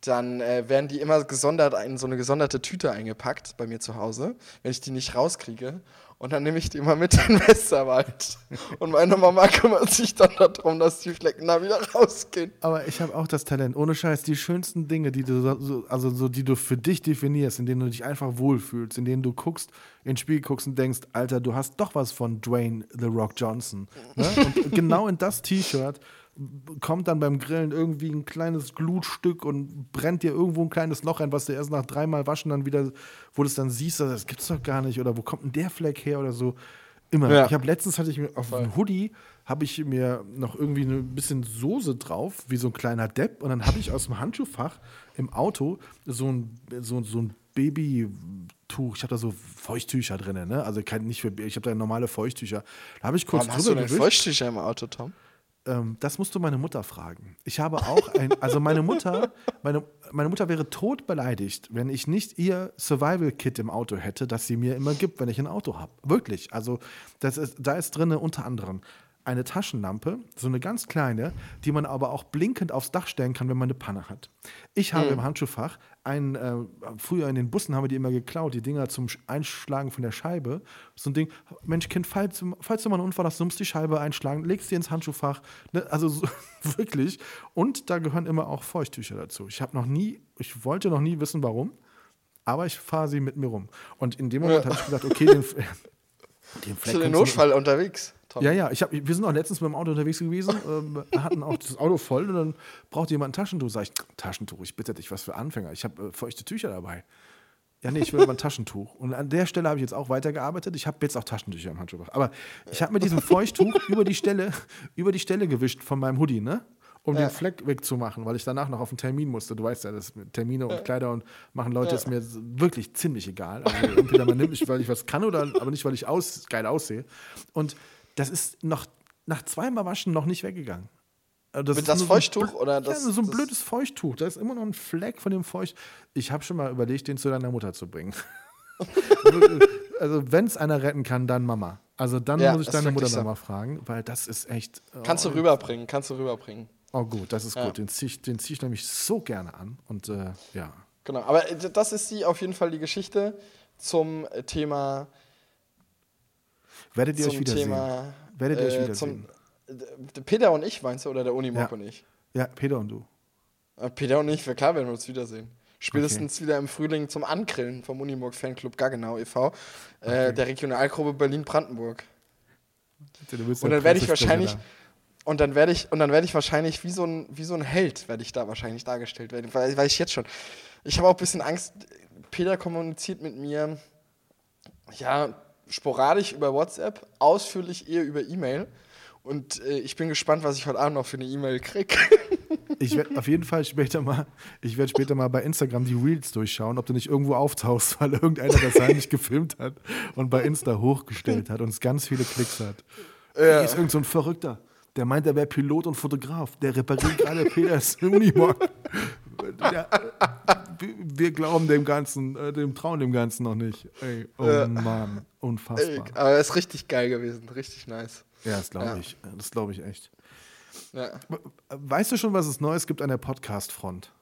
dann äh, werden die immer gesondert in so eine gesonderte Tüte eingepackt bei mir zu Hause, wenn ich die nicht rauskriege. Und dann nehme ich die mal mit in den Westerwald. Und meine Mama kümmert sich dann darum, dass die Flecken da wieder rausgehen. Aber ich habe auch das Talent, ohne Scheiß, die schönsten Dinge, die du so, also so, die du für dich definierst, in denen du dich einfach wohlfühlst, in denen du guckst, ins Spiel guckst und denkst, Alter, du hast doch was von Dwayne The Rock Johnson. Ne? Und genau in das T-Shirt kommt dann beim Grillen irgendwie ein kleines Glutstück und brennt dir irgendwo ein kleines Loch ein, was du erst nach dreimal waschen dann wieder, wo du es dann siehst, das gibt's doch gar nicht oder wo kommt denn der Fleck her oder so. Immer. Ja. Ich habe letztens hatte ich mir auf dem Hoodie habe ich mir noch irgendwie ein bisschen Soße drauf, wie so ein kleiner Depp und dann habe ich aus dem Handschuhfach im Auto so ein so, so ein Babytuch, ich habe da so Feuchttücher drin, ne? Also kein, nicht für, ich habe da normale Feuchttücher. Da habe ich kurz Warum drüber hast du denn Feuchttücher im Auto, Tom? Ähm, das musst du meine Mutter fragen. Ich habe auch ein, also meine Mutter, meine, meine Mutter wäre tot beleidigt, wenn ich nicht ihr Survival-Kit im Auto hätte, das sie mir immer gibt, wenn ich ein Auto habe. Wirklich. Also das ist, da ist drin unter anderem eine Taschenlampe, so eine ganz kleine, die man aber auch blinkend aufs Dach stellen kann, wenn man eine Panne hat. Ich habe mhm. im Handschuhfach einen, äh, früher in den Bussen haben wir die immer geklaut, die Dinger zum Einschlagen von der Scheibe. So ein Ding, Mensch, Kind, falls, falls du mal einen Unfall hast, du musst die Scheibe einschlagen, legst die ins Handschuhfach. Ne? Also so, wirklich. Und da gehören immer auch Feuchttücher dazu. Ich habe noch nie, ich wollte noch nie wissen, warum, aber ich fahre sie mit mir rum. Und in dem Moment ja. habe ich gesagt, okay, den, den Fleck. Den Notfall unterwegs. Ja, ja, ich hab, wir sind auch letztens mit dem Auto unterwegs gewesen, ähm, hatten auch das Auto voll und dann braucht jemand ein Taschentuch. Sag ich, Taschentuch, ich bitte dich, was für Anfänger. Ich habe äh, feuchte Tücher dabei. Ja, nee, ich will aber ein Taschentuch. Und an der Stelle habe ich jetzt auch weitergearbeitet. Ich habe jetzt auch Taschentücher im Handschuh. Aber ich habe mit diesem Feuchttuch über die Stelle, über die Stelle gewischt von meinem Hoodie, ne? um ja. den Fleck wegzumachen, weil ich danach noch auf einen Termin musste. Du weißt ja, das Termine und Kleider und machen Leute ja. ist mir wirklich ziemlich egal. Also entweder man nimmt mich, weil ich was kann oder aber nicht, weil ich aus, geil aussehe. Und das ist noch nach zweimal Waschen noch nicht weggegangen. Also das Mit das Feuchttuch so oder das? Ja, so ein blödes Feuchttuch. Da ist immer noch ein Fleck von dem Feucht. Ich habe schon mal überlegt, den zu deiner Mutter zu bringen. also, wenn es einer retten kann, dann Mama. Also, dann ja, muss ich deine Mutter nochmal fragen, weil das ist echt. Oh, kannst du rüberbringen, kannst du rüberbringen. Oh, gut, das ist ja. gut. Den ziehe ich, zieh ich nämlich so gerne an. Und äh, ja. Genau, aber das ist die auf jeden Fall die Geschichte zum Thema Werdet ihr euch wiedersehen? Thema, Werdet ihr euch äh, wiedersehen? Zum, Peter und ich, meinst du, oder der Unimog ja. und ich? Ja, Peter und du. Äh, Peter und ich, klar werden wir uns wiedersehen. Spätestens okay. wieder im Frühling zum Angrillen vom Unimog Fanclub Gaggenau e.V., äh, okay. äh, der Regionalgruppe Berlin-Brandenburg. Und dann werde ich wahrscheinlich. Und dann werde ich, und dann werde ich wahrscheinlich wie so ein, wie so ein Held, werde ich da wahrscheinlich dargestellt werden. Weil, weil ich jetzt schon. Ich habe auch ein bisschen Angst. Peter kommuniziert mit mir, ja, sporadisch über WhatsApp, ausführlich eher über E-Mail. Und äh, ich bin gespannt, was ich heute Abend noch für eine E-Mail kriege. ich werde auf jeden Fall später mal, ich werde später mal bei Instagram die Reels durchschauen, ob du nicht irgendwo auftauchst, weil irgendeiner das heimlich gefilmt hat und bei Insta hochgestellt hat und es ganz viele Klicks hat. Ja. Hier ist irgend so ein Verrückter. Der meint, er wäre Pilot und Fotograf. Der repariert gerade Peters Unimog. Ja, wir glauben dem Ganzen, äh, dem trauen dem Ganzen noch nicht. Ey, oh ja. Mann, unfassbar. Ey, aber er ist richtig geil gewesen, richtig nice. Ja, das glaube ja. ich. Das glaube ich echt. Ja. Weißt du schon, was es Neues gibt an der Podcast-Front?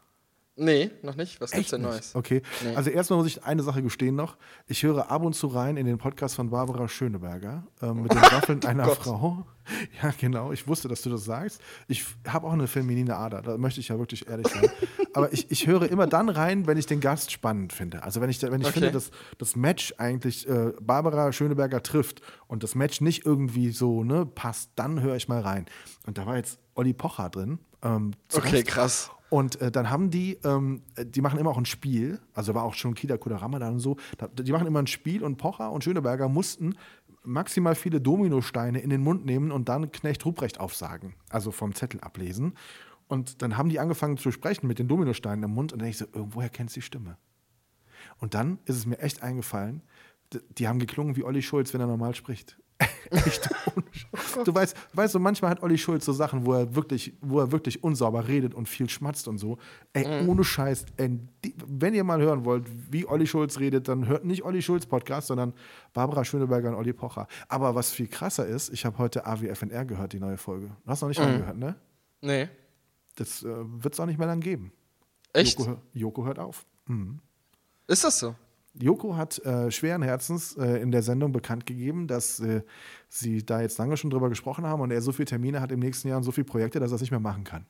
Nee, noch nicht. Was gibt's denn Neues? Okay. Nee. Also erstmal muss ich eine Sache gestehen noch. Ich höre ab und zu rein in den Podcast von Barbara Schöneberger äh, mit den Waffeln einer oh Frau. Ja, genau. Ich wusste, dass du das sagst. Ich habe auch eine feminine Ader. Da möchte ich ja wirklich ehrlich sein. Aber ich, ich höre immer dann rein, wenn ich den Gast spannend finde. Also wenn ich, wenn ich okay. finde, dass das Match eigentlich äh, Barbara Schöneberger trifft und das Match nicht irgendwie so ne, passt, dann höre ich mal rein. Und da war jetzt Olli Pocher drin. Ähm, okay, krass. Und äh, dann haben die, ähm, die machen immer auch ein Spiel, also war auch schon Kida Kudarama dann und so, da, die machen immer ein Spiel und Pocher und Schöneberger mussten maximal viele Dominosteine in den Mund nehmen und dann Knecht Ruprecht aufsagen, also vom Zettel ablesen. Und dann haben die angefangen zu sprechen mit den Dominosteinen im Mund und dann denke ich so, woher kennst du die Stimme? Und dann ist es mir echt eingefallen, die haben geklungen wie Olli Schulz, wenn er normal spricht. echt Du weißt, weißt du, manchmal hat Olli Schulz so Sachen, wo er wirklich, wo er wirklich unsauber redet und viel schmatzt und so. Ey, mhm. ohne Scheiß, ey, wenn ihr mal hören wollt, wie Olli Schulz redet, dann hört nicht Olli Schulz Podcast, sondern Barbara Schöneberger und Olli Pocher. Aber was viel krasser ist, ich habe heute AWFNR gehört, die neue Folge. Du hast noch nicht mhm. gehört, ne? Nee. Das äh, wird es auch nicht mehr lang geben. Echt? Joko, Joko hört auf. Mhm. Ist das so? Joko hat äh, schweren Herzens äh, in der Sendung bekannt gegeben, dass äh, sie da jetzt lange schon drüber gesprochen haben und er so viele Termine hat im nächsten Jahr und so viele Projekte, dass er es nicht mehr machen kann.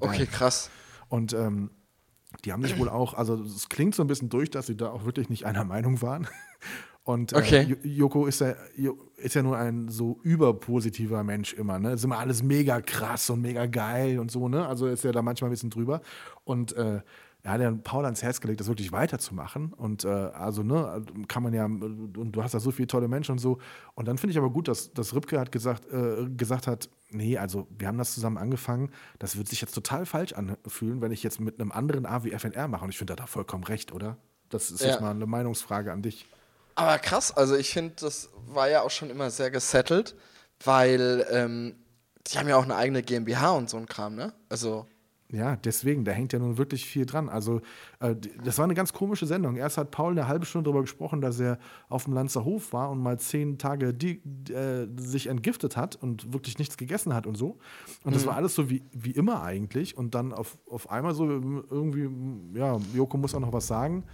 Okay, krass. Und ähm, die haben sich wohl auch, also es klingt so ein bisschen durch, dass sie da auch wirklich nicht einer Meinung waren. Und äh, okay. Joko ist ja, ist ja nur ein so überpositiver Mensch immer, ne? ist immer alles mega krass und mega geil und so, ne? Also ist ja da manchmal ein bisschen drüber. Und äh, er hat ja Paul ans Herz gelegt, das wirklich weiterzumachen. Und äh, also, ne, kann man ja, und du hast da so viele tolle Menschen und so. Und dann finde ich aber gut, dass, dass Ripke hat gesagt, äh, gesagt hat, nee, also wir haben das zusammen angefangen, das wird sich jetzt total falsch anfühlen, wenn ich jetzt mit einem anderen A wie FNR mache. Und ich finde, da hat er vollkommen recht, oder? Das ist ja. jetzt mal eine Meinungsfrage an dich. Aber krass, also ich finde, das war ja auch schon immer sehr gesettelt, weil ähm, die haben ja auch eine eigene GmbH und so ein Kram, ne? Also ja, deswegen, da hängt ja nun wirklich viel dran. Also, äh, das war eine ganz komische Sendung. Erst hat Paul eine halbe Stunde darüber gesprochen, dass er auf dem Lanzer Hof war und mal zehn Tage die, äh, sich entgiftet hat und wirklich nichts gegessen hat und so. Und mhm. das war alles so wie, wie immer eigentlich. Und dann auf, auf einmal so irgendwie, ja, Joko muss auch noch was sagen.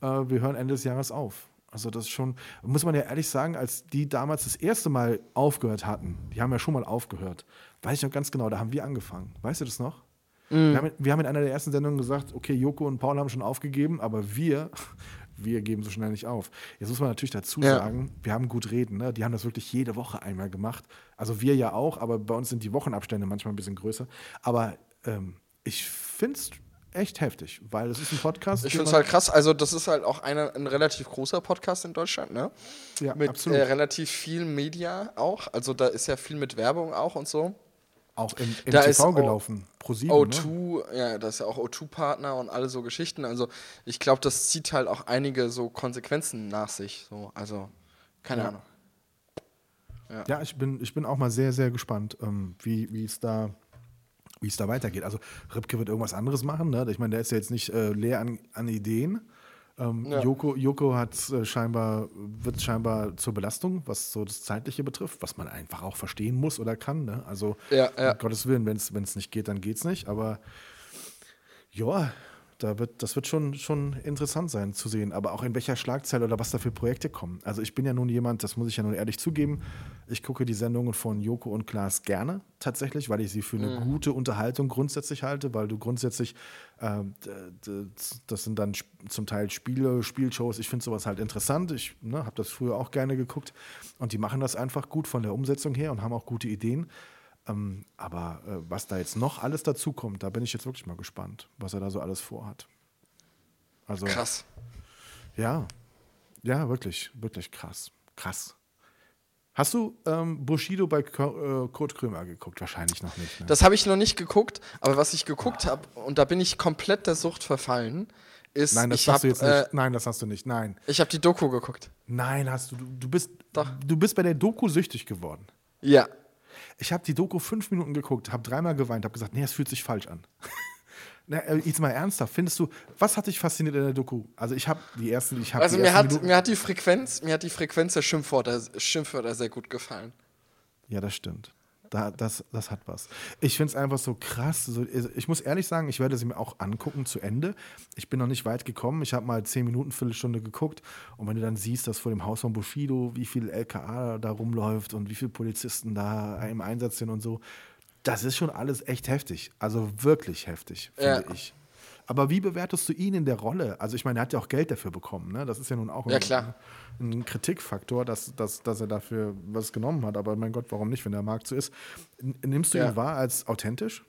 Äh, wir hören Ende des Jahres auf. Also das ist schon, muss man ja ehrlich sagen, als die damals das erste Mal aufgehört hatten, die haben ja schon mal aufgehört, weiß ich noch ganz genau, da haben wir angefangen. Weißt du das noch? Mhm. Wir, haben, wir, haben, in einer der ersten Sendungen gesagt, okay, Joko und Paul haben schon aufgegeben, aber wir, wir geben so schnell nicht auf. Jetzt muss man natürlich dazu ja. sagen, wir haben gut reden. Ne? Die haben das wirklich jede Woche einmal gemacht. Also wir ja auch, aber bei uns sind die Wochenabstände manchmal ein bisschen größer. Aber ähm, ich finde es echt heftig, weil es ist ein Podcast. Ich finde es halt krass. Also, das ist halt auch eine, ein relativ großer Podcast in Deutschland, ne? Ja, mit absolut. Äh, relativ viel Media auch. Also, da ist ja viel mit Werbung auch und so. Auch im, im da TV gelaufen. Pro 7, O2, ne? ja, das ist ja auch O2-Partner und alle so Geschichten. Also ich glaube, das zieht halt auch einige so Konsequenzen nach sich. So, also, keine ja. Ahnung. Ja. ja, ich, bin, ich bin auch mal sehr, sehr gespannt, ähm, wie es da wie es da weitergeht. Also Ripke wird irgendwas anderes machen. Ne? Ich meine, der ist ja jetzt nicht äh, leer an, an Ideen. Ähm, ja. Joko, Joko hat äh, scheinbar, wird scheinbar zur Belastung, was so das Zeitliche betrifft, was man einfach auch verstehen muss oder kann. Ne? Also, ja, ja. um Gottes Willen, wenn es nicht geht, dann geht es nicht. Aber ja, da wird, das wird schon, schon interessant sein zu sehen, aber auch in welcher Schlagzeile oder was da für Projekte kommen. Also ich bin ja nun jemand, das muss ich ja nun ehrlich zugeben, ich gucke die Sendungen von Joko und Klaas gerne tatsächlich, weil ich sie für eine mhm. gute Unterhaltung grundsätzlich halte, weil du grundsätzlich, äh, das sind dann zum Teil Spiele, Spielshows, ich finde sowas halt interessant, ich ne, habe das früher auch gerne geguckt und die machen das einfach gut von der Umsetzung her und haben auch gute Ideen. Ähm, aber äh, was da jetzt noch alles dazu kommt, da bin ich jetzt wirklich mal gespannt, was er da so alles vorhat. Also, krass. Ja, ja, wirklich, wirklich krass. Krass. Hast du ähm, Bushido bei Ko äh, Kurt Krömer geguckt? Wahrscheinlich noch nicht. Ne? Das habe ich noch nicht geguckt, aber was ich geguckt habe, und da bin ich komplett der Sucht verfallen, ist. Nein, das hast hab, du jetzt nicht. Äh, Nein, das hast du nicht. Nein. Ich habe die Doku geguckt. Nein, hast du. Du bist, Doch. du bist bei der Doku süchtig geworden. Ja. Ich habe die Doku fünf Minuten geguckt, habe dreimal geweint, habe gesagt, nee, es fühlt sich falsch an. Na, äh, jetzt mal ernsthaft, findest du, was hat dich fasziniert in der Doku? Also ich habe die ersten, die ich habe. Also mir hat, mir hat die Frequenz, mir hat die Frequenz der Schimpfwörter, Schimpfwörter sehr gut gefallen. Ja, das stimmt. Da, das, das hat was. Ich finde es einfach so krass. So, ich muss ehrlich sagen, ich werde sie mir auch angucken zu Ende. Ich bin noch nicht weit gekommen. Ich habe mal zehn Minuten, Viertelstunde geguckt. Und wenn du dann siehst, dass vor dem Haus von Bushido, wie viel LKA da rumläuft und wie viele Polizisten da im Einsatz sind und so, das ist schon alles echt heftig. Also wirklich heftig, finde ja. ich. Aber wie bewertest du ihn in der Rolle? Also ich meine, er hat ja auch Geld dafür bekommen. Ne? Das ist ja nun auch ja, ein, ein, Kritikfaktor, dass, dass, dass er dafür was genommen hat. Aber mein Gott, warum nicht, wenn der Markt so ist? Nimmst du ja. ihn wahr als authentisch?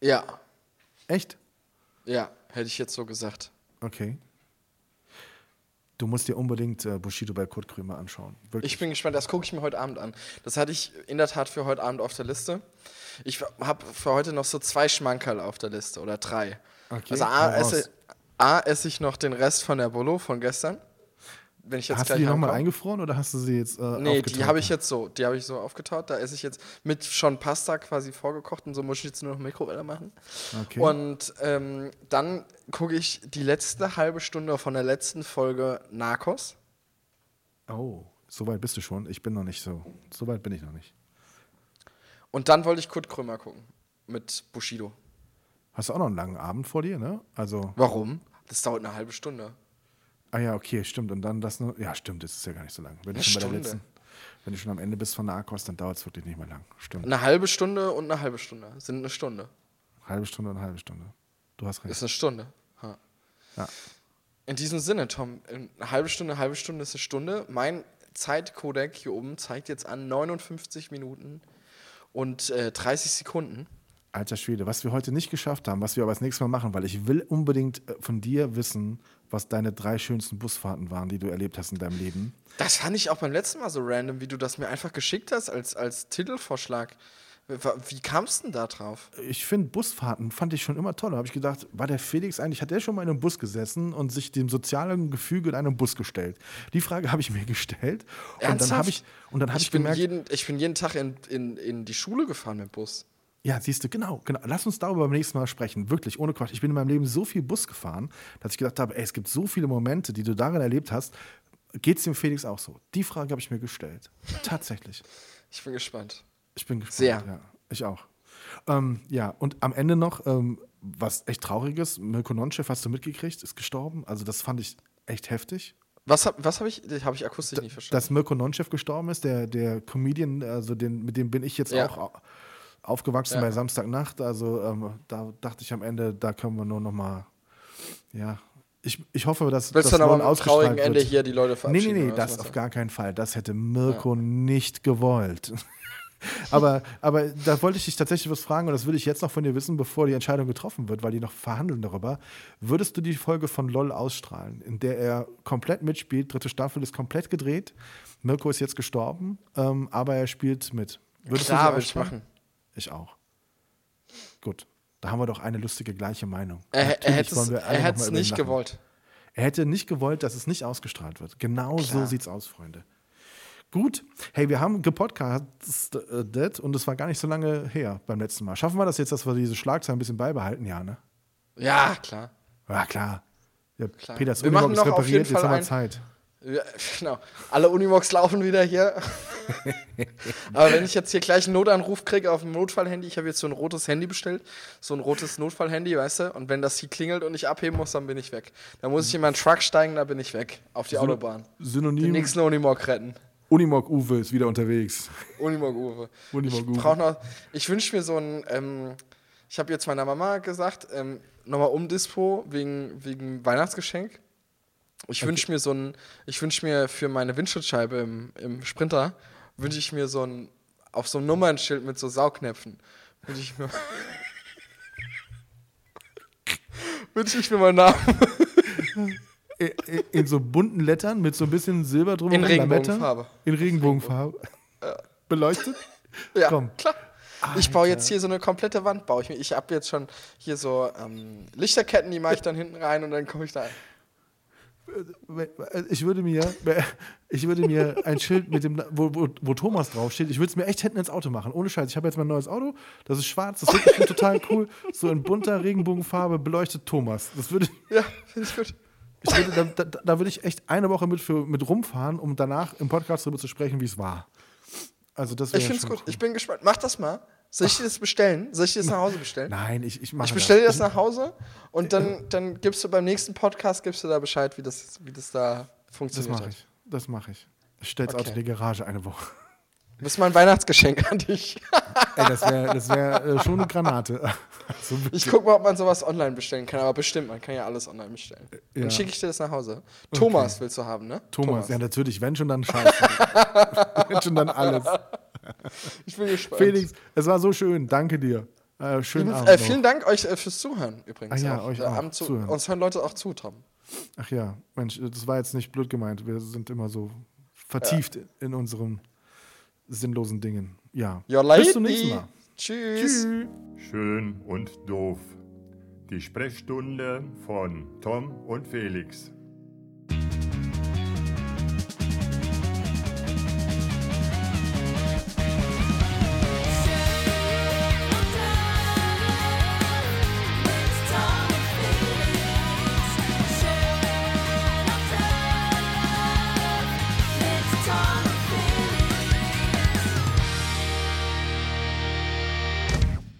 Ja, Echt? ja, hätte ich jetzt so gesagt. Okay. Du musst dir unbedingt äh, Bushido bei Kurt Krömer anschauen. Wirklich. Ich bin gespannt, das gucke ich mir heute Abend an. Das hatte ich in der Tat für heute Abend auf der Liste. Ich habe für heute noch so zwei Schmankerl auf der Liste oder drei. Okay, also A esse, A esse ich noch den Rest von der Bolo von gestern. Wenn ich jetzt hast du die nochmal eingefroren oder hast du sie jetzt äh, Nee, die habe ich jetzt so, die habe ich so aufgetaut. Da esse ich jetzt mit schon Pasta quasi vorgekocht und so muss ich jetzt nur noch Mikrowelle machen. Okay. Und ähm, dann gucke ich die letzte halbe Stunde von der letzten Folge Narcos. Oh, so weit bist du schon. Ich bin noch nicht so. So weit bin ich noch nicht. Und dann wollte ich Kurt Krömer gucken mit Bushido. Hast du auch noch einen langen Abend vor dir, ne? Also, Warum? Das dauert eine halbe Stunde. Ah ja, okay, stimmt. Und dann das nur. Ja, stimmt, das ist ja gar nicht so lang. Wenn du Eine schon bei der letzten, wenn du schon am Ende bist von Narcos, dann dauert es wirklich nicht mehr lang. Stimmt. Eine halbe Stunde und eine halbe Stunde sind eine Stunde. Halbe Stunde und eine halbe Stunde. Du hast recht. Ist eine Stunde. Ha. Ja. In diesem Sinne, Tom, eine halbe Stunde, eine halbe Stunde ist eine Stunde. Mein Zeitcodec hier oben zeigt jetzt an 59 Minuten und äh, 30 Sekunden. Alter Schwede, was wir heute nicht geschafft haben, was wir aber das nächste Mal machen, weil ich will unbedingt äh, von dir wissen, was deine drei schönsten Busfahrten waren, die du erlebt hast in deinem Leben. Das fand ich auch beim letzten Mal so random, wie du das mir einfach geschickt hast als, als Titelvorschlag. Wie kamst du denn da drauf? Ich finde Busfahrten fand ich schon immer toll. Da habe ich gedacht, war der Felix eigentlich, hat der schon mal in einem Bus gesessen und sich dem sozialen Gefüge in einem Bus gestellt? Die Frage habe ich mir gestellt. Und dann Ernsthaft? habe ich, und dann habe ich, Ich bin, gemerkt, jeden, ich bin jeden Tag in, in, in die Schule gefahren mit dem Bus. Ja, siehst du, genau, genau. Lass uns darüber beim nächsten Mal sprechen. Wirklich, ohne Quatsch. Ich bin in meinem Leben so viel Bus gefahren, dass ich gedacht habe, ey, es gibt so viele Momente, die du darin erlebt hast. Geht es dem Felix auch so? Die Frage habe ich mir gestellt. Tatsächlich. Ich bin gespannt. Ich bin gespannt. Sehr. Ja, ich auch. Ähm, ja, und am Ende noch, ähm, was echt trauriges, Mirko Nonchev hast du mitgekriegt, ist gestorben. Also das fand ich echt heftig. Was habe was hab ich? Habe ich akustisch nicht verstanden. Dass Mirko Nonchev gestorben ist, der, der Comedian, also den, mit dem bin ich jetzt Ja. auch au- aufgewachsen Ja. bei Samstagnacht. Also ähm, da dachte ich am Ende, da können wir nur noch mal, ja, ich, ich hoffe, dass Willst das du LOL mit einem traurigen ausgestrahlt Ende wird. hier die Leute Nee, verabschieden? nee, nee, was das auf du? gar keinen Fall. Das hätte Mirko nicht gewollt. aber, aber da wollte ich dich tatsächlich was fragen und das will ich jetzt noch von dir wissen, bevor die Entscheidung getroffen wird, weil die noch verhandeln darüber. Würdest du die Folge von LOL ausstrahlen, in der er komplett mitspielt? Dritte Staffel ist komplett gedreht. Mirko ist jetzt gestorben, ähm, aber er spielt mit. Würdest Klar, würde ich ausstrahlen? machen. Ich auch. Gut. Da haben wir doch eine lustige gleiche Meinung. Er, er hätte es nicht gewollt. Er hätte nicht gewollt, dass es nicht ausgestrahlt wird. Genau so Klar. sieht's aus, Freunde. Gut. Hey, wir haben gepodcastet und es war gar nicht so lange her beim letzten Mal. Schaffen wir das jetzt, dass wir diese Schlagzeilen ein bisschen beibehalten? Ja, ne? Ja, klar. Ja, klar. Ja, Klar. Peters Wir Unimog machen ist repariert, jetzt haben wir Zeit. Ja, genau. Alle Unimogs laufen wieder hier. Aber wenn ich jetzt hier gleich einen Notanruf kriege auf dem Notfallhandy, ich habe jetzt so ein rotes Handy bestellt, so ein rotes Notfallhandy, weißt du, und wenn das hier klingelt und ich abheben muss, dann bin ich weg. Dann muss ich in meinen Truck steigen, dann bin ich weg. Auf die Autobahn. Den Synonym nächsten Unimog retten. Unimog Uwe ist wieder unterwegs. Unimog Uwe. Unimog ich Uwe. noch, ich wünsche mir so ein, ähm, ich habe jetzt meiner Mama gesagt, ähm, nochmal Umdispo wegen, wegen Weihnachtsgeschenk. Ich wünsche mir so ein, ich wünsche mir für meine Windschutzscheibe im, im Sprinter, wünsche ich mir so ein, auf so ein Nummernschild mit so Saugnäpfen, wünsche ich mir, wünsche ich mir meinen Namen. In so bunten Lettern mit so ein bisschen Silber drum. In. Regenbogenfarbe. In Regenbogenfarbe. Beleuchtet? Ja, Komm. klar. Ich baue jetzt hier so eine komplette Wand, baue ich mir. Ich habe jetzt schon hier so ähm, Lichterketten, die mache ich dann hinten rein und dann komme ich da ein. Ich würde mir, ich würde mir ein Schild mit dem, wo, wo, wo Thomas draufsteht, ich würde es mir echt hinten ins Auto machen. Ohne Scheiß. Ich habe jetzt mein neues Auto, das ist schwarz, das ist wirklich total cool. So in bunter Regenbogenfarbe beleuchtet Thomas. Das würde, Ja, finde ich gut. ich würde, da, da, da würde ich echt eine Woche mit, für, mit rumfahren, um danach im Podcast darüber zu sprechen, wie es war. Also das Ich finde es gut. cool. Ich bin gespannt. Mach das mal. Soll ich dir das bestellen? Soll ich dir das nach Hause bestellen? Nein, ich, ich mache Ich bestelle dir das nach Hause und dann, dann gibst du beim nächsten Podcast gibst du da Bescheid, wie das, wie das da Das funktioniert mache hat. ich. Das mache ich. Ich stelle das Auto in Okay. die Garage eine Woche. Das ist mein Weihnachtsgeschenk an dich. Ey, das wäre das wär, äh, schon eine Granate. Also, Ich gucke mal, ob man sowas online bestellen kann, aber bestimmt, man kann ja alles online bestellen. Ja. Dann schicke ich dir das nach Hause. Thomas willst du haben, ne? Thomas, ja natürlich, wenn schon dann Scheiße. wenn schon dann alles. Ich bin gespannt. Felix, es war so schön, danke dir. Äh, schönen Abend. Äh, vielen Dank euch äh, fürs Zuhören übrigens. Ah ja, auch. euch Äh, auch. Zu Zuhören. uns hören Leute auch zu, Tom. Ach ja, Mensch, das war jetzt nicht blöd gemeint. Wir sind immer so vertieft in unseren sinnlosen Dingen. Ja. Ja, Bis zum nächsten Mal. Tschüss. Schön und doof. Die Sprechstunde von Tom und Felix.